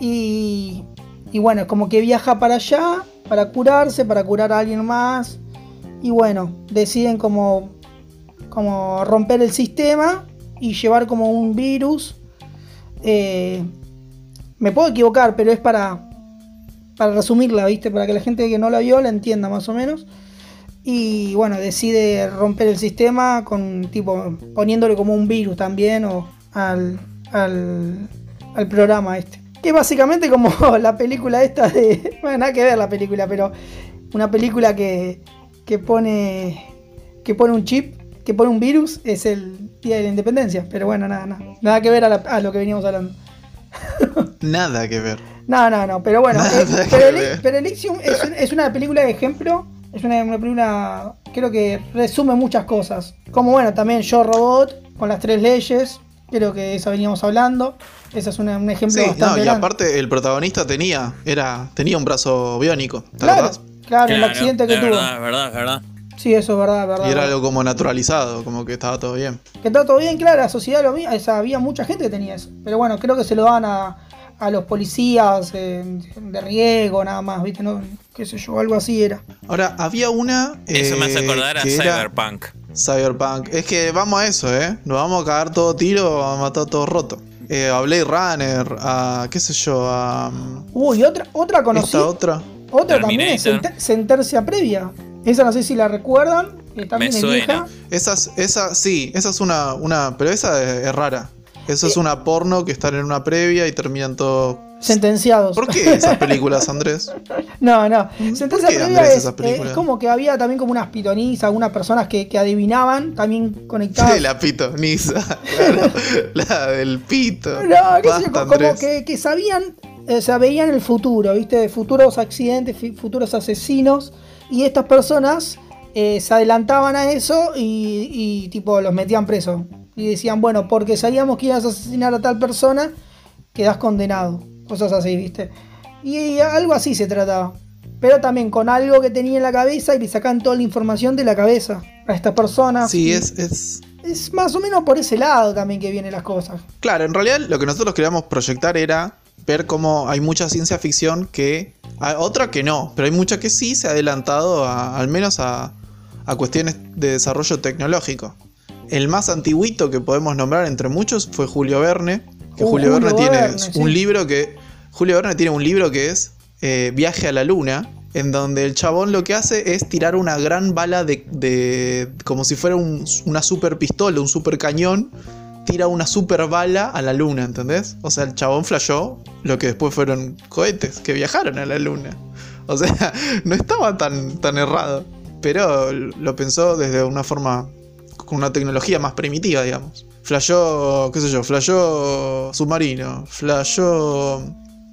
Y, y bueno, como que viaja para allá para curarse, para curar a alguien más. Y bueno, deciden como, como romper el sistema y llevar como un virus. Eh, me puedo equivocar, pero es para, para resumirla, ¿viste? Para que la gente que no la vio la entienda más o menos. Y bueno, decide romper el sistema con tipo poniéndole como un virus también o al, al, al programa este. Que básicamente como la película esta de. Bueno, nada que ver la película, pero una película que, que pone. que pone un chip, que pone un virus, es el Día de la Independencia. Pero bueno, nada, nada. Nada que ver a, la- a lo que veníamos hablando.
Nada que ver.
No, no, no, pero bueno, eh, pero. Eli- pero Elysium es, es una película de ejemplo, es una, una película, creo que resume muchas cosas. Como bueno, también Yo Robot, con las tres leyes, creo que eso veníamos hablando. Ese es un ejemplo
Sí,
bastante
no, y
grande.
aparte el protagonista tenía, era, tenía un brazo biónico, ¿te
claro,
acordás?
claro, el accidente que
es
tuvo.
verdad, es verdad, es verdad.
Sí, eso es verdad, verdad.
Y era algo como naturalizado, como que estaba todo bien.
Que está todo bien, claro, la sociedad lo mismo, o sea, había mucha gente que tenía eso. Pero bueno, creo que se lo daban a, a los policías eh, de riesgo, nada más, ¿viste? No, qué sé yo, algo así era.
Ahora, había una.
Eso me hace
eh,
acordar a
era
Cyberpunk.
Es que vamos a eso, ¿eh? Nos vamos a cagar todo tiro, vamos a matar todo roto. Eh, a Blade Runner, a. qué sé yo, a. mm,
Uy, otra, otra conocí.
Esta otra.
Otra también es Sentencia Previa. Esa no sé si la recuerdan. Que también
Me
es vieja.
Esa, es- esa, sí, esa es una, una. Pero esa es, es rara. Eso es una porno que están en una previa y terminan todo.
Sentenciados.
¿Por qué esas películas, Andrés?
No, no. Sentencia Previa es,
películas?
es como que había también como unas pitonizas, algunas personas que, que adivinaban, también conectadas.
Sí, la pitoniza. Claro, la del pito.
No, qué sé yo,
Basta,
como que, que sabían o sea, veían el futuro, ¿viste? Futuros accidentes, futuros asesinos. Y estas personas eh, se adelantaban a eso y, y, tipo los metían presos. Y decían, bueno, porque sabíamos que ibas a asesinar a tal persona, quedas condenado. Cosas así, ¿viste? Y algo así se trataba. Pero también con algo que tenía en la cabeza y le sacan toda la información de la cabeza a estas personas.
Sí, es, es,
es más o menos por ese lado también que vienen las cosas.
Claro, en realidad lo que nosotros queríamos proyectar era ver cómo hay mucha ciencia ficción que... Otra que no, pero hay mucha que sí se ha adelantado al menos a, a cuestiones de desarrollo tecnológico. El más antiguito que podemos nombrar entre muchos fue Julio Verne. Que
Uh,
Julio, Verne tiene
Verne,
un
sí.
libro que. Julio Verne tiene un libro que es eh, Viaje a la Luna. En donde el chabón lo que hace es tirar una gran bala de. de- como si fuera un- una super pistola, un super cañón. Tira una super bala a la luna, ¿entendés? O sea, el chabón flashó lo que después fueron cohetes que viajaron a la luna. O sea, no estaba tan, tan errado. Pero lo pensó desde una forma. con una tecnología más primitiva, digamos. Flashó, qué sé yo, flashó submarino, flashó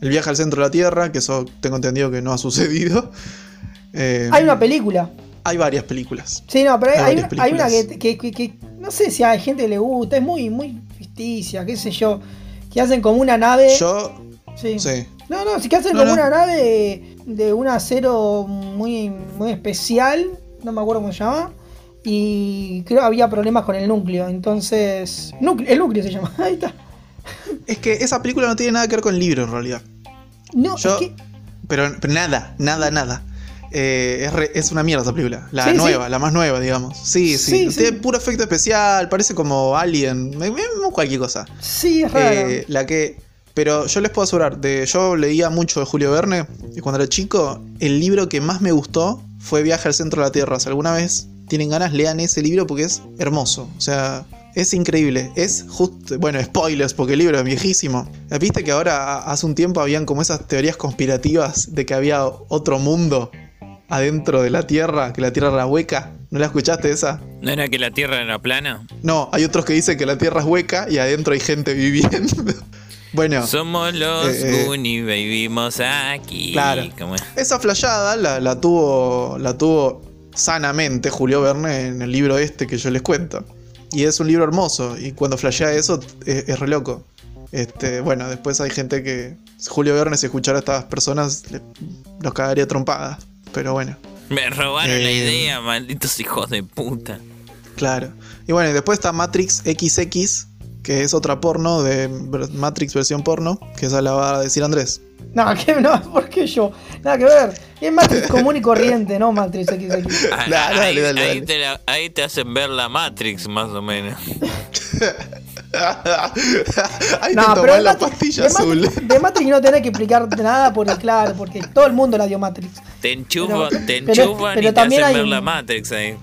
el viaje al centro de la Tierra, que eso tengo entendido que no ha sucedido. Eh,
Hay una película.
hay varias películas.
Sí, no, pero hay, una, hay una que,
películas.
que- que- que no sé si a gente le gusta, es muy, muy ficticia, qué sé yo. Que hacen como una nave.
Yo,
sí.
sí.
No, no, sí que hacen
No,
como
no.
una nave de un acero muy, muy especial, no me acuerdo cómo se llama. Y creo que había problemas con el núcleo. Entonces. núcleo- el núcleo se llama. Ahí está.
Es que esa película no tiene nada que ver con el libro en realidad.
No,
Yo-
es que.
Pero, pero nada, nada, nada. Eh, es, re- es una mierda esa película. La
Sí, sí.
nueva, la más nueva, digamos. Sí, sí. Tiene puro efecto especial, parece como Alien, cualquier cosa.
Sí, es raro.
Eh, la que. Pero yo les puedo asegurar, de, yo leía mucho de Julio Verne y cuando era chico, el libro que más me gustó fue Viaje al centro de la Tierra. Si alguna vez tienen ganas, lean ese libro porque es hermoso. O sea, es increíble. Es justo. Bueno, spoilers, porque el libro es viejísimo. Viste que ahora, hace un tiempo, habían como esas teorías conspirativas de que había otro mundo adentro de la Tierra, que la Tierra era hueca. ¿No la escuchaste esa?
¿No era que la Tierra era plana?
No, hay otros que dicen que la Tierra es hueca y adentro hay gente viviendo. bueno.
Somos los
Eh, eh.
Goonies, vivimos aquí.
Claro.
¿Cómo es?
Esa flayada la, la tuvo, la tuvo sanamente Julio Verne en el libro este que yo les cuento. Y es un libro hermoso. Y cuando flashea eso, es, es re loco. Este, bueno, después hay gente que. Julio Verne, si escuchara a estas personas, le- los cagaría trompadas. Pero bueno,
Me robaron la
Eh.
idea, malditos hijos de puta.
claro. Y bueno, y después está Matrix XX, que es otra porno de Matrix versión porno, que esa la va a decir Andrés.
No, que no, ¿por qué yo? Nada que ver. Es Matrix común y corriente, no Matrix XX.
Ah,
Dale,
ahí,
dale,
ahí
dale.
Te la- ahí te hacen ver la Matrix, más o menos.
Ahí
No,
te
pero de
la
Matrix,
pastilla
de
azul.
Matrix- de Matrix no tenés que explicar nada porque, claro, porque todo el mundo la dio Matrix.
Te enchufan,
Pero-
te enchufan
pero
y te
también
hacen
hay
ver
un-
la Matrix ahí.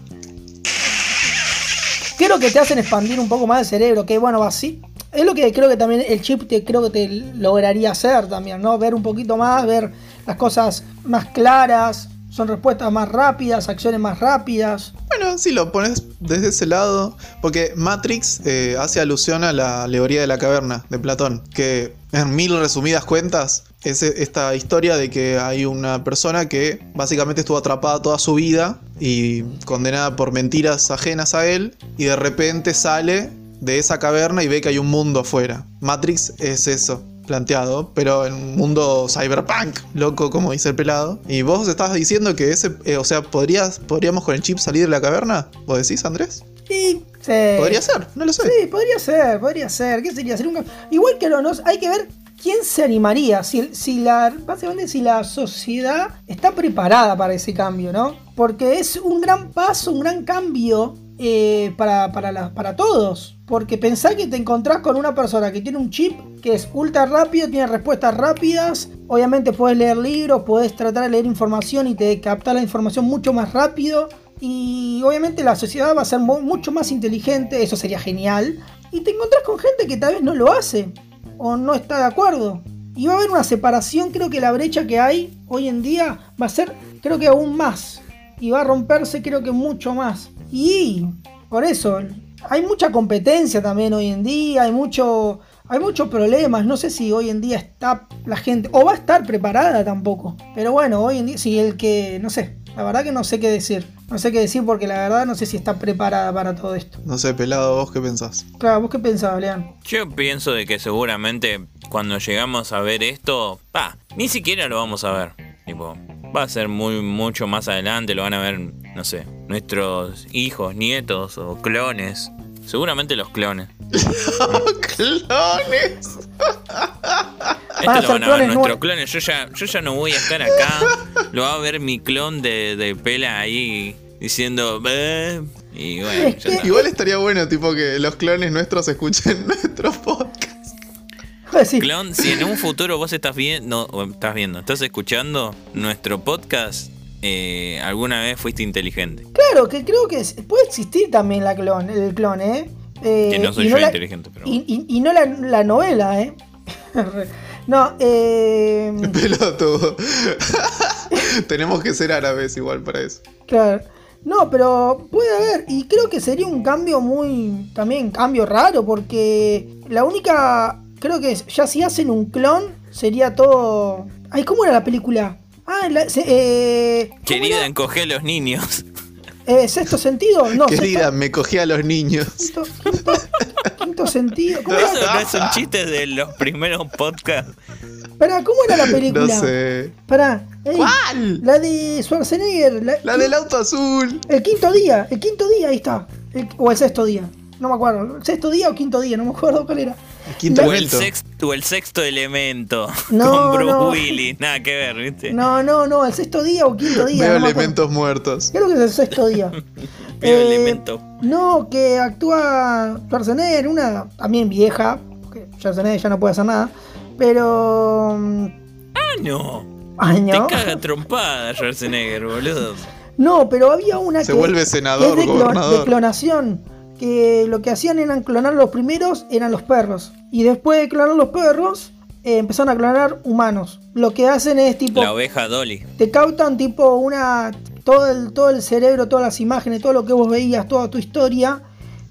Creo que te hacen expandir un poco más el cerebro, que bueno, así. Es lo que creo que también el chip te creo que te lograría hacer también, ¿no? Ver un poquito más, ver las cosas más claras, son respuestas más rápidas, acciones más rápidas.
Bueno, si lo pones desde ese lado, porque Matrix eh, hace alusión a la alegoría de la caverna de Platón, que en mil resumidas cuentas es esta historia de que hay una persona que básicamente estuvo atrapada toda su vida y condenada por mentiras ajenas a él, y de repente sale de esa caverna y ve que hay un mundo afuera. Matrix es eso. Planteado, pero en un mundo cyberpunk, loco, como dice el pelado. Y vos estabas diciendo que ese, eh, o sea, ¿podrías, ¿podríamos con el chip salir de la caverna? ¿Vos decís, Andrés?
Y sí.
Podría ser, no lo sé.
Sí, podría ser, podría ser. ¿Qué sería? Sería un Igual que no, no, hay que ver quién se animaría. Si, si la, básicamente, si la sociedad está preparada para ese cambio, ¿no? Porque es un gran paso, un gran cambio eh, para, para, para todos. Porque pensá que te encontrás con una persona que tiene un chip que es ultra rápido, tiene respuestas rápidas. Obviamente puedes leer libros, puedes tratar de leer información y te captar la información mucho más rápido. Y obviamente la sociedad va a ser mu- mucho más inteligente, eso sería genial. Y te encontrás con gente que tal vez no lo hace o no está de acuerdo. Y va a haber una separación, creo que la brecha que hay hoy en día va a ser, creo que aún más. Y va a romperse, creo que mucho más. Y por eso, hay mucha competencia también hoy en día, hay mucho, hay muchos problemas. No sé si hoy en día está la gente, o va a estar preparada tampoco. Pero bueno, hoy en día, si el que, no sé, la verdad que no sé qué decir. No sé qué decir porque la verdad no sé si está preparada para todo esto.
No sé, pelado, ¿vos qué pensás?
Claro, ¿vos qué pensabas, Lean?
Yo pienso de que seguramente cuando llegamos a ver esto, pa, ni siquiera lo vamos a ver. Tipo, va a ser muy mucho más adelante, lo van a ver, no sé, nuestros hijos, nietos o clones. Seguramente los clones.
¡Clones!
Esto lo van a ver
clones
nuestros
nue-
clones. Yo ya, yo ya no voy a estar acá. Lo va a ver mi clon de, de pela ahí diciendo. "Bah", Y bueno, ya está.
Igual estaría bueno, tipo, que los clones nuestros escuchen nuestros
Sí.
Clon, si en un futuro vos estás viendo, o estás viendo, estás escuchando nuestro podcast, eh, alguna vez fuiste inteligente.
Claro, que creo que es- puede existir también la clon, el clon, ¿eh? Eh,
Que no soy yo inteligente, pero
Y, y- y no la, la novela, ¿eh? no, eh.
Pelotudo. Tenemos que ser árabes igual para eso.
Claro. No, pero puede haber. Y creo que sería un cambio muy. También cambio raro. Porque la única. Creo que es, ya si hacen un clon. Sería todo. Ay, ¿cómo era la película? Ah, la, se- eh, ¿cómo
Querida,
era?
encoge a los niños.
Eh, ¿Sexto sentido? No,
Querida, me cogí a los niños.
quinto, quinto sentido. ¿Cómo
Eso
era?
no es un chiste de los primeros podcasts.
Pará, ¿cómo era la película?
No sé.
Pará. ey,
¿Cuál?
La de Schwarzenegger. La,
La del auto azul.
El quinto día, el quinto día, ahí está. El- o el sexto día. No me acuerdo. ¿El sexto día o quinto día? No me acuerdo cuál era.
El quinto
O el, sexto, o el sexto elemento.
No,
con Bruce
no.
Willis. Nada que ver, ¿viste?
No, no, no, el sexto día o quinto día.
Veo
no
elementos muertos.
Creo que es el sexto día.
Veo
Eh,
elemento.
No, que actúa Schwarzenegger, una también vieja, porque Schwarzenegger ya no puede hacer nada, pero... mm,
Ah, no.
Año.
Te caga trompada Schwarzenegger, boludo.
No, pero había una
Se
que...
vuelve senador,
es de, clon-
gobernador.
de clonación. Que lo que hacían eran clonar los primeros, eran los perros. Y después de clonar los perros, eh, empezaron a clonar humanos. Lo que hacen es tipo...
La oveja Dolly.
te cautan tipo una todo el todo el cerebro, todas las imágenes, todo lo que vos veías, toda tu historia,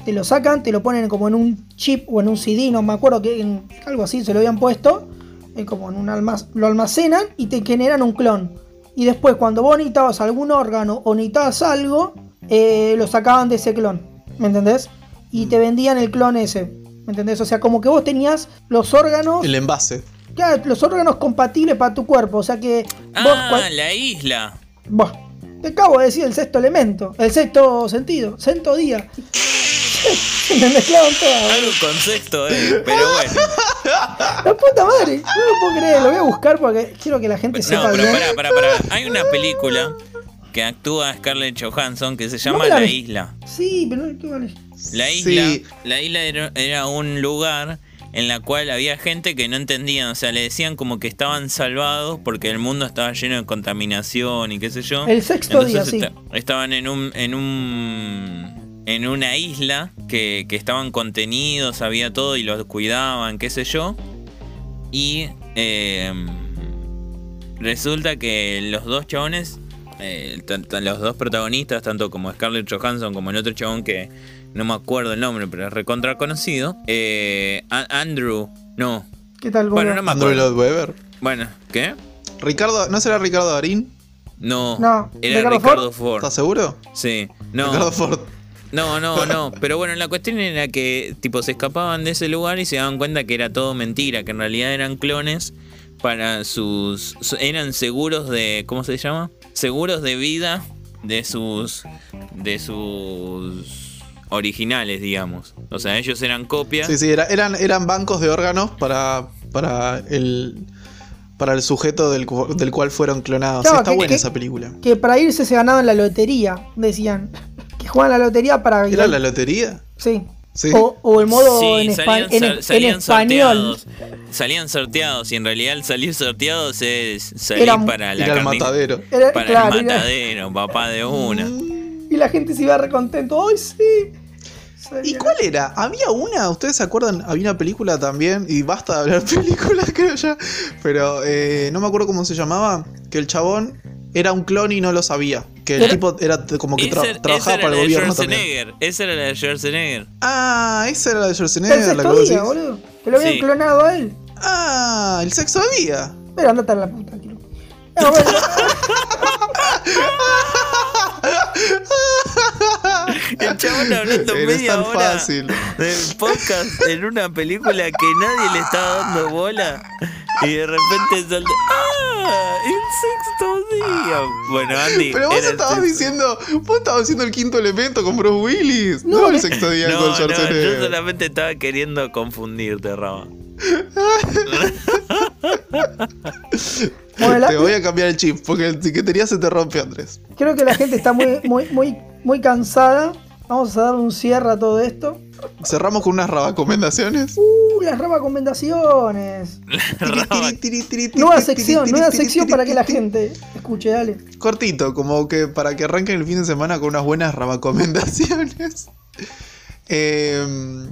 te lo sacan, te lo ponen como en un chip o en un CD, no me acuerdo que en algo así se lo habían puesto, eh, como en un almac lo almacenan y te generan un clon. Y después cuando vos necesitabas algún órgano o necesitabas algo, eh, lo sacaban de ese clon, ¿me entendés? Y te vendían el clon ese, ¿me entendés? O sea, como que vos tenías los órganos,
El envase.
claro, los órganos compatibles para tu cuerpo, o sea que vos
Ah,
cual-
la isla.
Buah, te acabo de decir el sexto elemento, el sexto sentido, sexto día. Me mezclaron todas,
Algo con sexto, eh. Pero bueno.
La puta madre, no lo puedo creer, lo voy a buscar porque quiero que la gente
No,
sepa
pero
bien.
pará, pará, pará. Hay una película que actúa Scarlett Johansson que se llama
la.
Isla.
Sí, pero no, ¿qué vale?
La isla,
Sí.
la isla era, era un lugar en la cual había gente que no entendían, o sea, le decían como que estaban salvados porque el mundo estaba lleno de contaminación y qué sé yo.
El sexto día, sí.
esta- estaban en un en un en una isla que, que estaban contenidos, había todo y los cuidaban, qué sé yo. Y eh, resulta que los dos chabones, eh, los dos protagonistas, tanto como Scarlett Johansson como el otro chabón que no me acuerdo el nombre, pero es recontra conocido, eh, Andrew, no,
¿Qué tal?
bueno, no
Bueno,
me
Andrew
acuerdo.
Lloyd Webber.
Bueno, ¿qué?
Ricardo, ¿no será Ricardo Darín?
No,
No,
era
¿Ricardo
Ricardo Ford.
¿Estás seguro?
Sí, no.
Ricardo Ford.
No, no, no. Pero bueno, la cuestión era que tipo se escapaban de ese lugar y se daban cuenta que era todo mentira, que en realidad eran clones para sus su- eran seguros de ¿cómo se llama? Seguros de vida de sus de sus originales, digamos. O sea, ellos eran copias.
Sí, sí, era- eran, eran bancos de órganos para, para el para el sujeto del, cu- del cual fueron clonados.
Claro,
Está
que-
buena
que-
esa película.
que para irse se ganaban la lotería, decían. Que juegan la lotería para
¿Era la lotería?
Sí.
Sí.
O, o el modo
Sí,
en,
salían,
espa- en-
salían
español.
sorteados. Salían sorteados y en realidad al salir sorteados es salir
Era-
para la
Era el matadero.
Era-
Para
claro,
el
era-
matadero, papá de una.
y la gente se iba recontento. ¡Ay, sí!
¿Y cuál era? Había una, ¿ustedes se acuerdan? Había una película también, y basta de hablar películas, creo ya, pero eh, no me acuerdo cómo se llamaba, que el chabón era un clon y no lo sabía. Que el tipo era como que tra- trabajaba para el gobierno también.
Esa era la de Schwarzenegger.
Ah, esa era la de
El
Schwarzenegger, la que
día, boludo. Que lo habían
Sí.
clonado a él.
Ah, el sexto día.
Pero andate a la puta, tranquilo. No, bueno,
El chabón hablando media
tan
hora
fácil.
del podcast en una película que nadie le estaba dando bola y de repente salta ¡Ah! ¡El sexto día! Bueno, Andy.
Pero vos estabas
sexto.
diciendo, vos estabas diciendo el quinto elemento con Bruce Willis. No,
No,
el sexto día
No,
con
no, yo
Schwarzenegger.
solamente estaba queriendo confundirte, Rama.
bueno, la-
Te voy a cambiar el chip, porque el que tenías se te rompe, Andrés.
creo que la gente está muy, muy, muy, muy cansada. Vamos a dar un cierre a todo esto.
Cerramos con unas recomendaciones.
Uh, las recomendaciones.
Rama,
Nueva sección, nueva sección para que la gente escuche, dale.
Cortito, como que para que arranquen el fin de semana con unas buenas recomendaciones. Eh,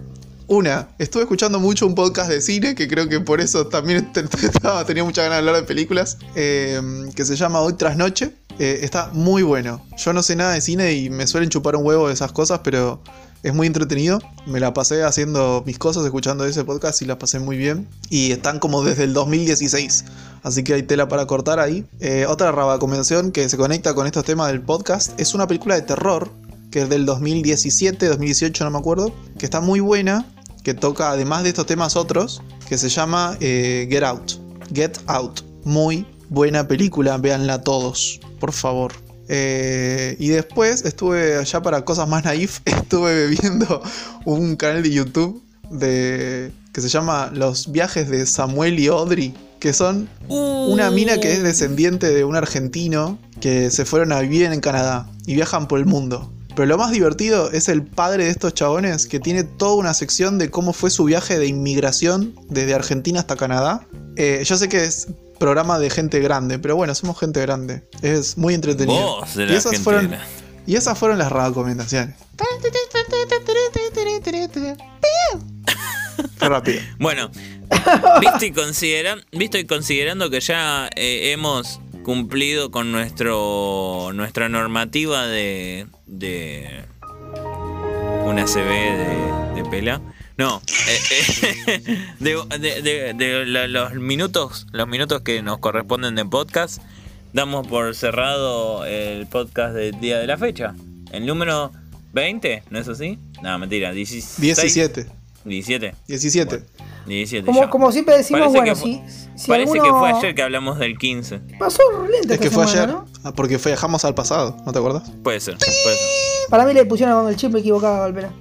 una, estuve escuchando mucho un podcast de cine, que creo que por eso también tenía mucha ganas de hablar de películas, eh, que se llama Hoy tras Noche. Eh, está muy bueno. Yo no sé nada de cine y me suelen chupar un huevo de esas cosas, pero es muy entretenido. Me la pasé haciendo mis cosas, escuchando ese podcast y la pasé muy bien. Y están como desde el 2016. Así que hay tela para cortar ahí. Eh, otra recomendación que se conecta con estos temas del podcast es una película de terror que es del 2017, 2018, no me acuerdo, que está muy buena, que toca además de estos temas otros, que se llama eh, Get Out. Get Out. Muy buena película, véanla todos, por favor. Eh, y después estuve allá para cosas más naif, estuve viendo un canal de YouTube de que se llama Los viajes de Samuel y Audrey, que son una mina que es descendiente de un argentino que se fueron a vivir en Canadá y viajan por el mundo. Pero lo más divertido es el padre de estos chabones que tiene toda una sección de cómo fue su viaje de inmigración desde Argentina hasta Canadá. Eh, yo sé que es programa de gente grande, pero bueno, somos gente grande. Es muy entretenido.
Vos
y, esas fueron, y esas fueron las recomendaciones. Rápido.
Bueno, visto y, visto y considerando que ya eh, hemos cumplido con nuestro nuestra normativa de, de una CB de, de pela. No, eh, eh, de, de- de- de la- los minutos los minutos que nos corresponden de podcast, damos por cerrado el podcast del día de la fecha. El número 20, ¿no es así? No, mentira, 16,
17.
17.
17.
17
Como, siempre decimos,
Parece
bueno,
que fue-
si, si
Parece
alguno...
que fue ayer que hablamos del 15.
Pasó lento
Es que fue
semana,
ayer.
¿no?
Ah, porque viajamos al pasado, ¿no te acuerdas?
Puede ser, puede ser.
Para mí le pusieron el chip equivocado, Valpera.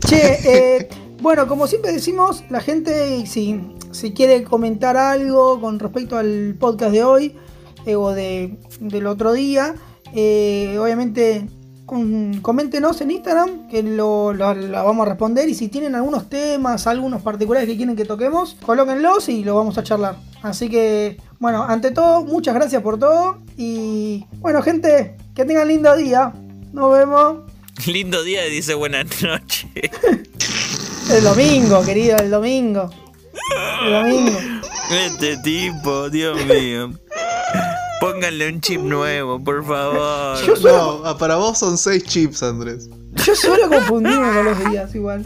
Che, eh, bueno, como siempre decimos, la gente, si, si quiere comentar algo con respecto al podcast de hoy eh, o de, del otro día, eh, obviamente coméntenos en Instagram que lo, lo- lo vamos a responder y si tienen algunos temas, algunos particulares que quieren que toquemos, colóquenlos y lo vamos a charlar. Así que, bueno, ante todo, muchas gracias por todo y bueno, gente, que tengan lindo día. Nos vemos
Lindo día y dice buenas noches.
el domingo, querido, el domingo. El domingo.
Este tipo, Dios mío. Pónganle un chip nuevo, por favor.
Yo suelo,
No, ah, para vos son 6 chips, Andrés.
yo suelo confundirme con los días igual.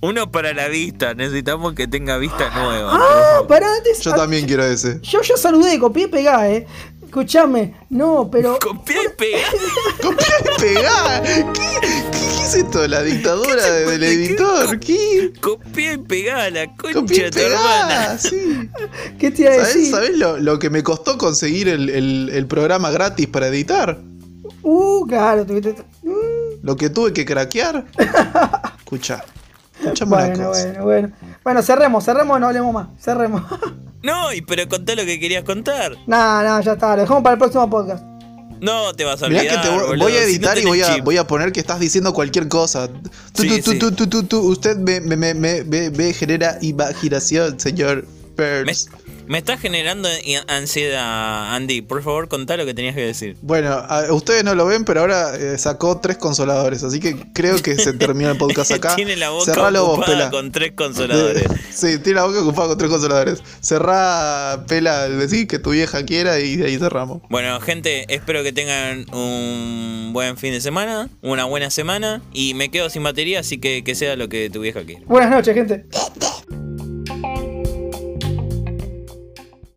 Uno para la vista, necesitamos que tenga vista nueva.
Ah, pará, antes.
Yo también quiero ese.
Yo ya saludé, copié y pegá, eh. Escuchame, no, pero.
Copiá y pegá.
¡Copiar y pegar! ¿Qué, qué, qué es esto? ¿La dictadura
¿Qué se
del editor? ¿Qué?
Copiá y pegá la concha de tu hermana.
sí.
¿Qué te iba a
¿Sabés,
decir?
sabés lo, lo que me costó conseguir el, el- el programa gratis para editar?
Uh, claro, tuviste. Mm,
Lo que tuve que craquear. Escucha. Escuchame una
Bueno,
cosa.
bueno, bueno. Bueno, cerremos, cerremos, no hablemos más. Cerremos.
No, y pero contá lo que querías contar.
nah, nah, ya está, lo dejamos para el próximo podcast.
No te vas a
Mirá
olvidar.
que te voy,
boludo,
voy a
si no
editar y voy a,
chip.
voy a poner que estás diciendo cualquier cosa. Tú,
Sí,
tú,
sí.
tú, tú, tú, tú, usted me, me, me, me, me- me genera imaginación, señor
Me,
Pearls.
Me está generando ansiedad, Andy. Por favor, contá lo que tenías que decir.
Bueno, a- ustedes no lo ven, pero ahora eh, sacó tres consoladores, así que creo que se termina el podcast acá.
Tiene la boca
Cerralo vos,
ocupada
Pela.
con tres consoladores.
Sí, tiene la boca ocupada con tres consoladores. Cerrá, Pela, decir que tu vieja quiera y de ahí cerramos.
Bueno, gente, espero que tengan un buen fin de semana, una buena semana. Y me quedo sin batería, así que que sea lo que tu vieja quiera.
Buenas noches, gente.